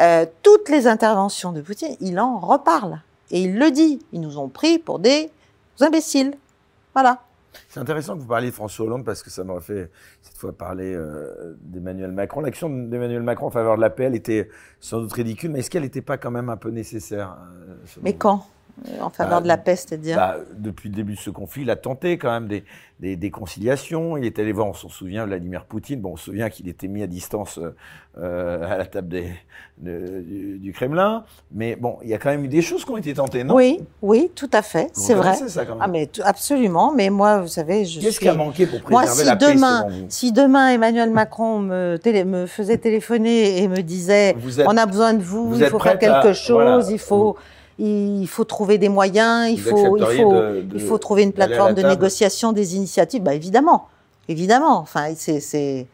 euh, toutes les interventions de Poutine, il en reparle. Et il le dit, ils nous ont pris pour des imbéciles. Voilà.
C'est intéressant que vous parliez de François Hollande parce que ça m'aurait fait cette fois parler euh, d'Emmanuel Macron. L'action d'Emmanuel Macron en faveur de la paix, elle était sans doute ridicule, mais est-ce qu'elle n'était pas quand même un peu nécessaire euh,
Mais
vous?
quand? En faveur
Bah,
de la paix, c'est-à-dire
Bah, depuis le début de ce conflit, il a tenté quand même des, des, des conciliations. Il est allé voir, on s'en souvient, Vladimir Poutine. Bon, on se souvient qu'il était mis à distance euh, euh, à la table des, de- du, du Kremlin. Mais bon, il y a quand même eu des choses qui ont été tentées, non?
Oui, oui, tout à fait, c'est vrai.
ça quand même?
Ah mais absolument, mais moi, vous savez, je
Qu'est-ce
suis...
qui a manqué pour
Moi,
préserver
si
la paix
demain,
selon vous?
si demain Emmanuel Macron me, télé- me faisait téléphoner et me disait
êtes-
on a besoin de vous,
vous
il faut faire
à-
quelque chose,
voilà.
il faut il faut trouver des moyens, il faut il
accepteriez
faut
de- de-
il faut trouver une plateforme de négociation des initiatives, bah évidemment, évidemment, enfin c'est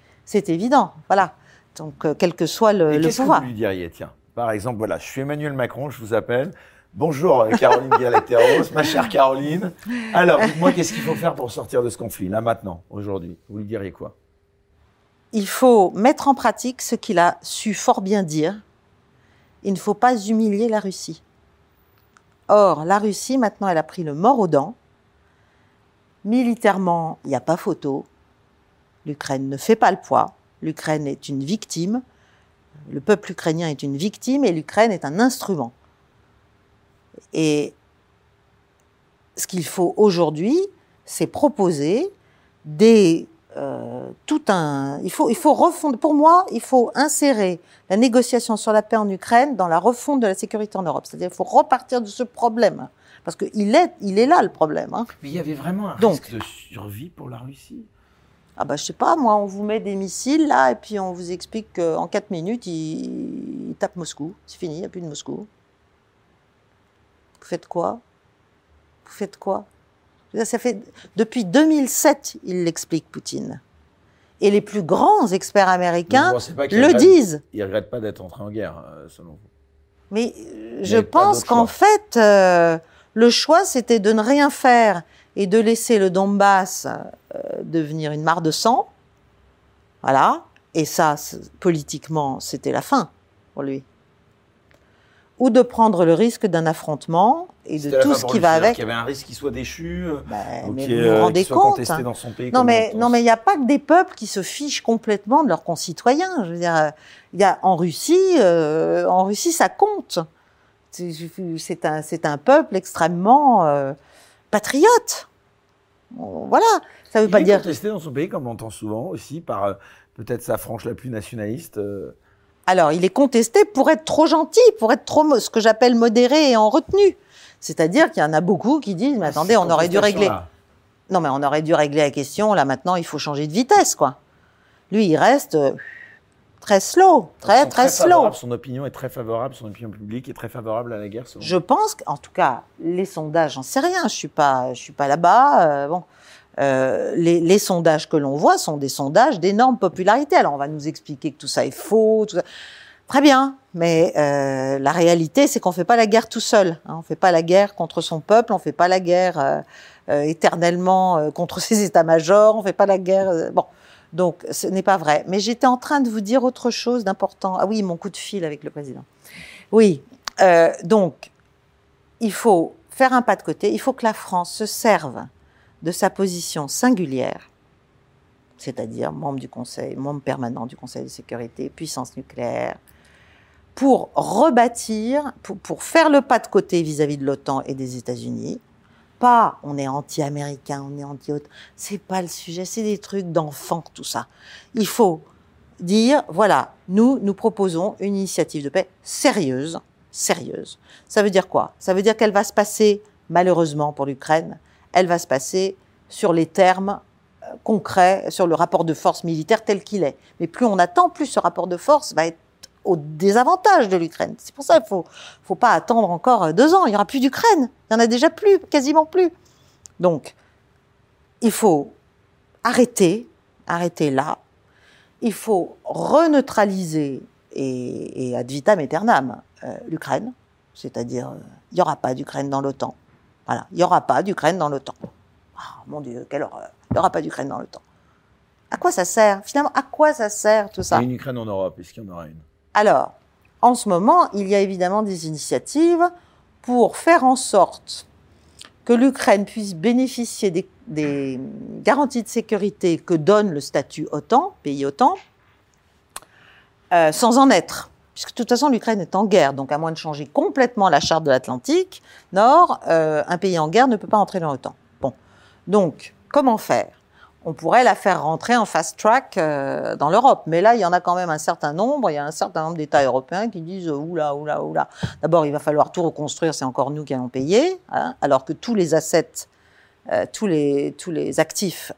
évident, voilà. Donc euh, quel que soit le,
Et
le
qu'est-ce que
pouvoir.
vous lui diriez Tiens, par exemple, voilà, je suis Emmanuel Macron, je vous appelle. Bonjour euh, Caroline Galateros, ma chère Caroline. Alors, dites-moi, qu'est-ce qu'il faut faire pour sortir de ce conflit, là, maintenant, aujourd'hui? Vous lui diriez quoi?
Il faut mettre en pratique ce qu'il a su fort bien dire. Il ne faut pas humilier la Russie. Or, la Russie, maintenant, elle a pris le mort aux dents. Militairement, il n'y a pas photo. L'Ukraine ne fait pas le poids. L'Ukraine est une victime. Le peuple ukrainien est une victime et l'Ukraine est un instrument. Et ce qu'il faut aujourd'hui, c'est proposer des euh, tout un. Il faut, il faut refondre. Pour moi, il faut insérer la négociation sur la paix en Ukraine dans la refonte de la sécurité en Europe. C'est-à-dire, il faut repartir de ce problème parce qu'il est, il est là le problème. hein.
Mais il y avait vraiment un
Donc-
risque de survie pour la Russie?
Ah bah je sais pas, moi, on vous met des missiles là et puis on vous explique qu'en 4 minutes, ils, tapent Moscou. C'est fini, il n'y a plus de Moscou. Vous faites quoi? Vous faites quoi? Ça fait depuis 2007, il l'explique Poutine. Et les plus grands experts américains le
regrette-
disent.
Il ne regrette pas d'être entré en guerre, euh, selon vous
Mais euh, je pense qu'en fait, euh, le choix, c'était de ne rien faire et de laisser le Donbass euh, devenir une mare de sang. Voilà. Et ça, politiquement, c'était la fin pour lui. Ou de prendre le risque d'un affrontement et de tout ce qui va avec.
qu'il y avait un risque qu'il soit déchu, ou
mais
qu'il
vous vous rendez
soit
compte
contesté
hein.
dans son pays.
Non mais,
on
non, mais il n'y a pas que des peuples qui se fichent complètement de leurs concitoyens. Je veux dire, il y a, en Russie, euh, en Russie, ça compte. C'est un, c'est un peuple extrêmement euh, patriote. Voilà. Ça veut
Il
pas
est
dire.
contesté dans son pays, comme on entend souvent, aussi par euh, peut-être sa frange la plus nationaliste. euh,
Alors, il est contesté pour être trop gentil, pour être trop, ce que j'appelle modéré et en retenue. C'est-à-dire qu'il y en a beaucoup qui disent, mais attendez,
ces
on aurait dû régler. Non, mais on aurait dû régler la question. Là, maintenant, il faut changer de vitesse, quoi. Lui, il reste euh, très slow, très, très slow.
Son opinion est très favorable, son opinion publique est très favorable à la guerre. selon
Je pense qu'en tout cas, les sondages, j'en sais rien. Je suis pas, je suis pas là-bas. euh, bon, Euh, les, les sondages que l'on voit sont des sondages d'énorme popularité. Alors, on va nous expliquer que tout ça est faux. Tout ça. Très bien, mais euh, la réalité, c'est qu'on fait pas la guerre tout seul. Hein. On fait pas la guerre contre son peuple. On fait pas la guerre euh, euh, éternellement euh, contre ses états-majors. On fait pas la guerre. euh, bon. Donc, ce n'est pas vrai. Mais j'étais en train de vous dire autre chose d'important. Ah oui, mon coup de fil avec le président. Oui. Donc, il faut faire un pas de côté. Il faut que la France se serve de sa position singulière, c'est-à-dire membre du Conseil, membre permanent du Conseil de sécurité, puissance nucléaire, pour rebâtir, pour, faire le pas de côté vis-à-vis de l'OTAN et des États-Unis. Pas on est anti-américain, on est anti-OTAN. C'est pas le sujet, c'est des trucs d'enfants, tout ça. Il faut dire, voilà, nous, nous proposons une initiative de paix sérieuse, sérieuse. Ça veut dire quoi? Ça veut dire qu'elle va se passer, malheureusement pour l'Ukraine, elle va se passer sur les termes euh, concrets, sur le rapport de force militaire tel qu'il est. Mais plus on attend, plus ce rapport de force va être au désavantage de l'Ukraine. C'est pour ça qu'il faut, faut pas attendre encore deux ans. Il y aura plus d'Ukraine. Il y en a déjà plus, quasiment plus. Donc, il faut arrêter, arrêter là. Il faut reneutraliser et, ad vitam aeternam euh, l'Ukraine. C'est-à-dire, euh, il n'y aura pas d'Ukraine dans l'OTAN. Voilà, il n'y aura pas d'Ukraine dans l'OTAN. Ah, mon Dieu, quelle horreur. Il n'y aura pas d'Ukraine dans l'OTAN. À quoi ça sert? Finalement, à quoi ça sert tout ça?
Il y a une Ukraine en Europe, est-ce qu'il y en aura une?
Alors, en ce moment, il y a évidemment des initiatives pour faire en sorte que l'Ukraine puisse bénéficier des, garanties de sécurité que donne le statut OTAN, pays OTAN, euh, sans en être. Puisque de toute façon, l'Ukraine est en guerre, donc à moins de changer complètement la charte de l'Atlantique Nord, euh, un pays en guerre ne peut pas entrer dans l'OTAN. Bon, donc comment faire? On pourrait la faire rentrer en fast track euh, dans l'Europe. Mais là, il y en a quand même un certain nombre. Il y a un certain nombre d'États européens qui disent oula, oula, oula. D'abord, il va falloir tout reconstruire. C'est encore nous qui allons payer, hein, alors que tous les assets, euh, tous les actifs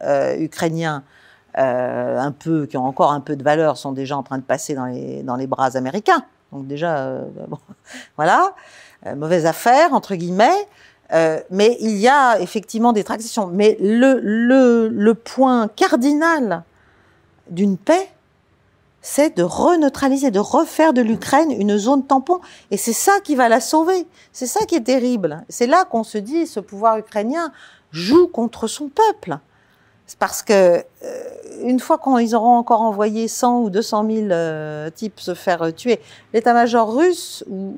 euh, un peu qui ont encore un peu de valeur, sont déjà en train de passer dans les dans les bras américains. Donc déjà, bon, *laughs* voilà, mauvaise affaire entre guillemets. Euh, mais il y a effectivement des tractations. Mais le, le, le point cardinal d'une paix, c'est de reneutraliser, de refaire de l'Ukraine une zone tampon. Et c'est ça qui va la sauver. C'est ça qui est terrible. C'est là qu'on se dit, ce pouvoir ukrainien joue contre son peuple. Parce que euh, une fois qu'ils auront encore envoyé 100 ou 200 000 euh, types se faire euh, tuer, l'état-major russe ou,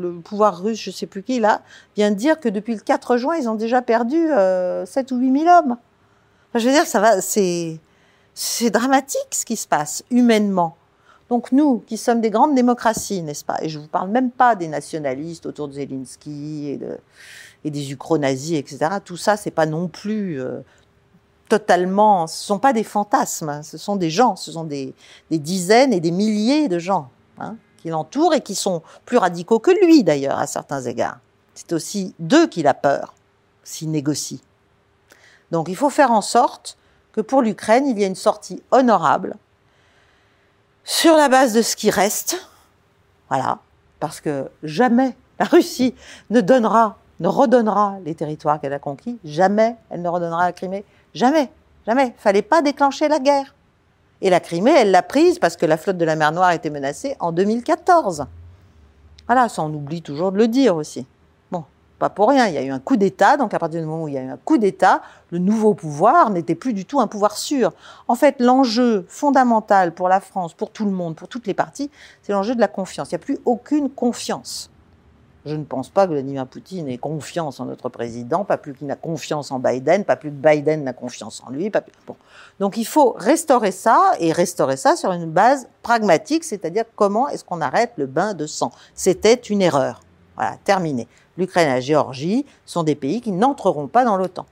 le pouvoir russe, je sais plus qui là, vient de dire que depuis le 4 juin, ils ont déjà perdu 7 ou 8 000 hommes. je veux dire, ça va, c'est dramatique ce qui se passe humainement. Donc nous, qui sommes des grandes démocraties, n'est-ce pas Et je vous parle même pas des nationalistes autour de Zelensky et, de, et des ukro-nazis, etc. Tout ça, c'est pas non plus totalement, ce sont pas des fantasmes, ce sont des gens, ce sont des, dizaines et des milliers de gens hein, qui l'entourent et qui sont plus radicaux que lui d'ailleurs à certains égards. C'est aussi d'eux qu'il a peur s'il négocie. Donc il faut faire en sorte que pour l'Ukraine, il y ait une sortie honorable sur la base de ce qui reste. Voilà, parce que jamais la Russie ne donnera, ne redonnera les territoires qu'elle a conquis, jamais elle ne redonnera la Crimée, Jamais, jamais. Fallait pas déclencher la guerre. Et la Crimée, elle l'a prise parce que la flotte de la mer Noire était menacée en 2014. Voilà, ça on oublie toujours de le dire aussi. Bon, pas pour rien, il y a eu un coup d'État, donc à partir du moment où il y a eu un coup d'État, le nouveau pouvoir n'était plus du tout un pouvoir sûr. En fait, l'enjeu fondamental pour la France, pour tout le monde, pour toutes les parties, c'est l'enjeu de la confiance. Il n'y a plus aucune confiance. Je ne pense pas que Vladimir Poutine ait confiance en notre président, pas plus qu'il n'a confiance en Biden, pas plus que Biden n'a confiance en lui. Donc il faut restaurer ça et restaurer ça sur une base pragmatique, c'est-à-dire comment est-ce qu'on arrête le bain de sang. C'était une erreur. Voilà, terminé. L'Ukraine et la Géorgie sont des pays qui n'entreront pas dans l'OTAN.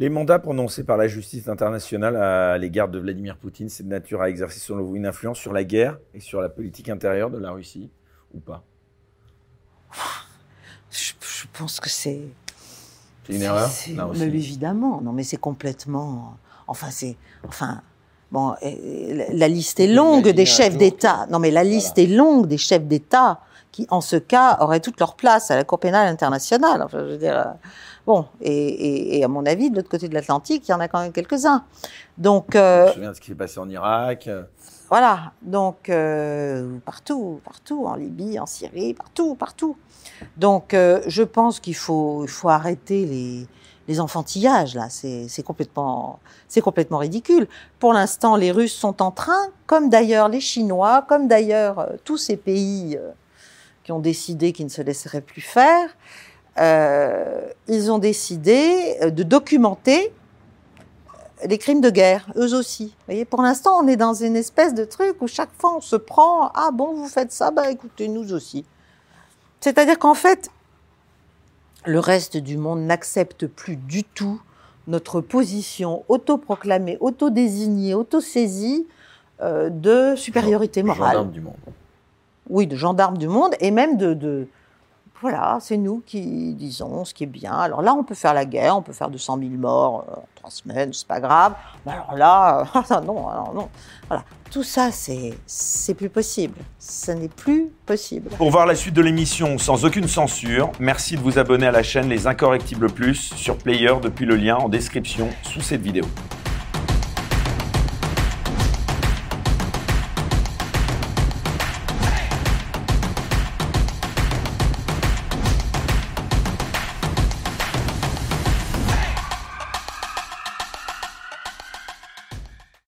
Les mandats prononcés par la justice internationale à l'égard de Vladimir Poutine, c'est de nature à exercer une influence sur la guerre et sur la politique intérieure de la Russie ou pas?
Pense que c'est.
C'est une erreur
Mais évidemment, non, mais c'est complètement. Enfin, c'est. Enfin. Bon, la liste est longue des chefs d'État. Non, mais la liste est longue des chefs d'État qui, en ce cas, auraient toute leur place à la Cour pénale internationale. Enfin, je veux dire, euh, bon, et, à mon avis, de l'autre côté de l'Atlantique, il y en a quand même quelques-uns. Donc,
euh, je me souviens de ce qui s'est passé en Irak.
Voilà, donc euh, partout, partout, en Libye, en Syrie, partout, partout. Donc, euh, je pense qu'il faut, faut arrêter les, les enfantillages là. C'est complètement, complètement ridicule. Pour l'instant, les Russes sont en train, comme d'ailleurs les Chinois, comme d'ailleurs euh, tous ces pays qui ont décidé qu'ils ne se laisseraient plus faire, ils ont décidé de documenter les crimes de guerre, eux aussi. Vous voyez, pour l'instant, on est dans une espèce de truc où chaque fois on se prend ah bon vous faites ça, bah écoutez nous aussi. C'est-à-dire qu'en fait, le reste du monde n'accepte plus du tout notre position autoproclamée, autodésignée, autosaisie euh, de supériorité morale.
Gendarme du monde.
Oui, de gendarme du monde et même de, de voilà, c'est nous qui disons ce qui est bien. Alors là, on peut faire la guerre, on peut faire 200 000 morts en trois semaines, c'est pas grave. Mais alors là, euh, *laughs* non, non. Voilà, tout ça, c'est plus possible. Ce n'est plus possible.
Pour voir la suite de l'émission sans aucune censure, merci de vous abonner à la chaîne Les Incorrectibles Plus sur Player depuis le lien en description sous cette vidéo.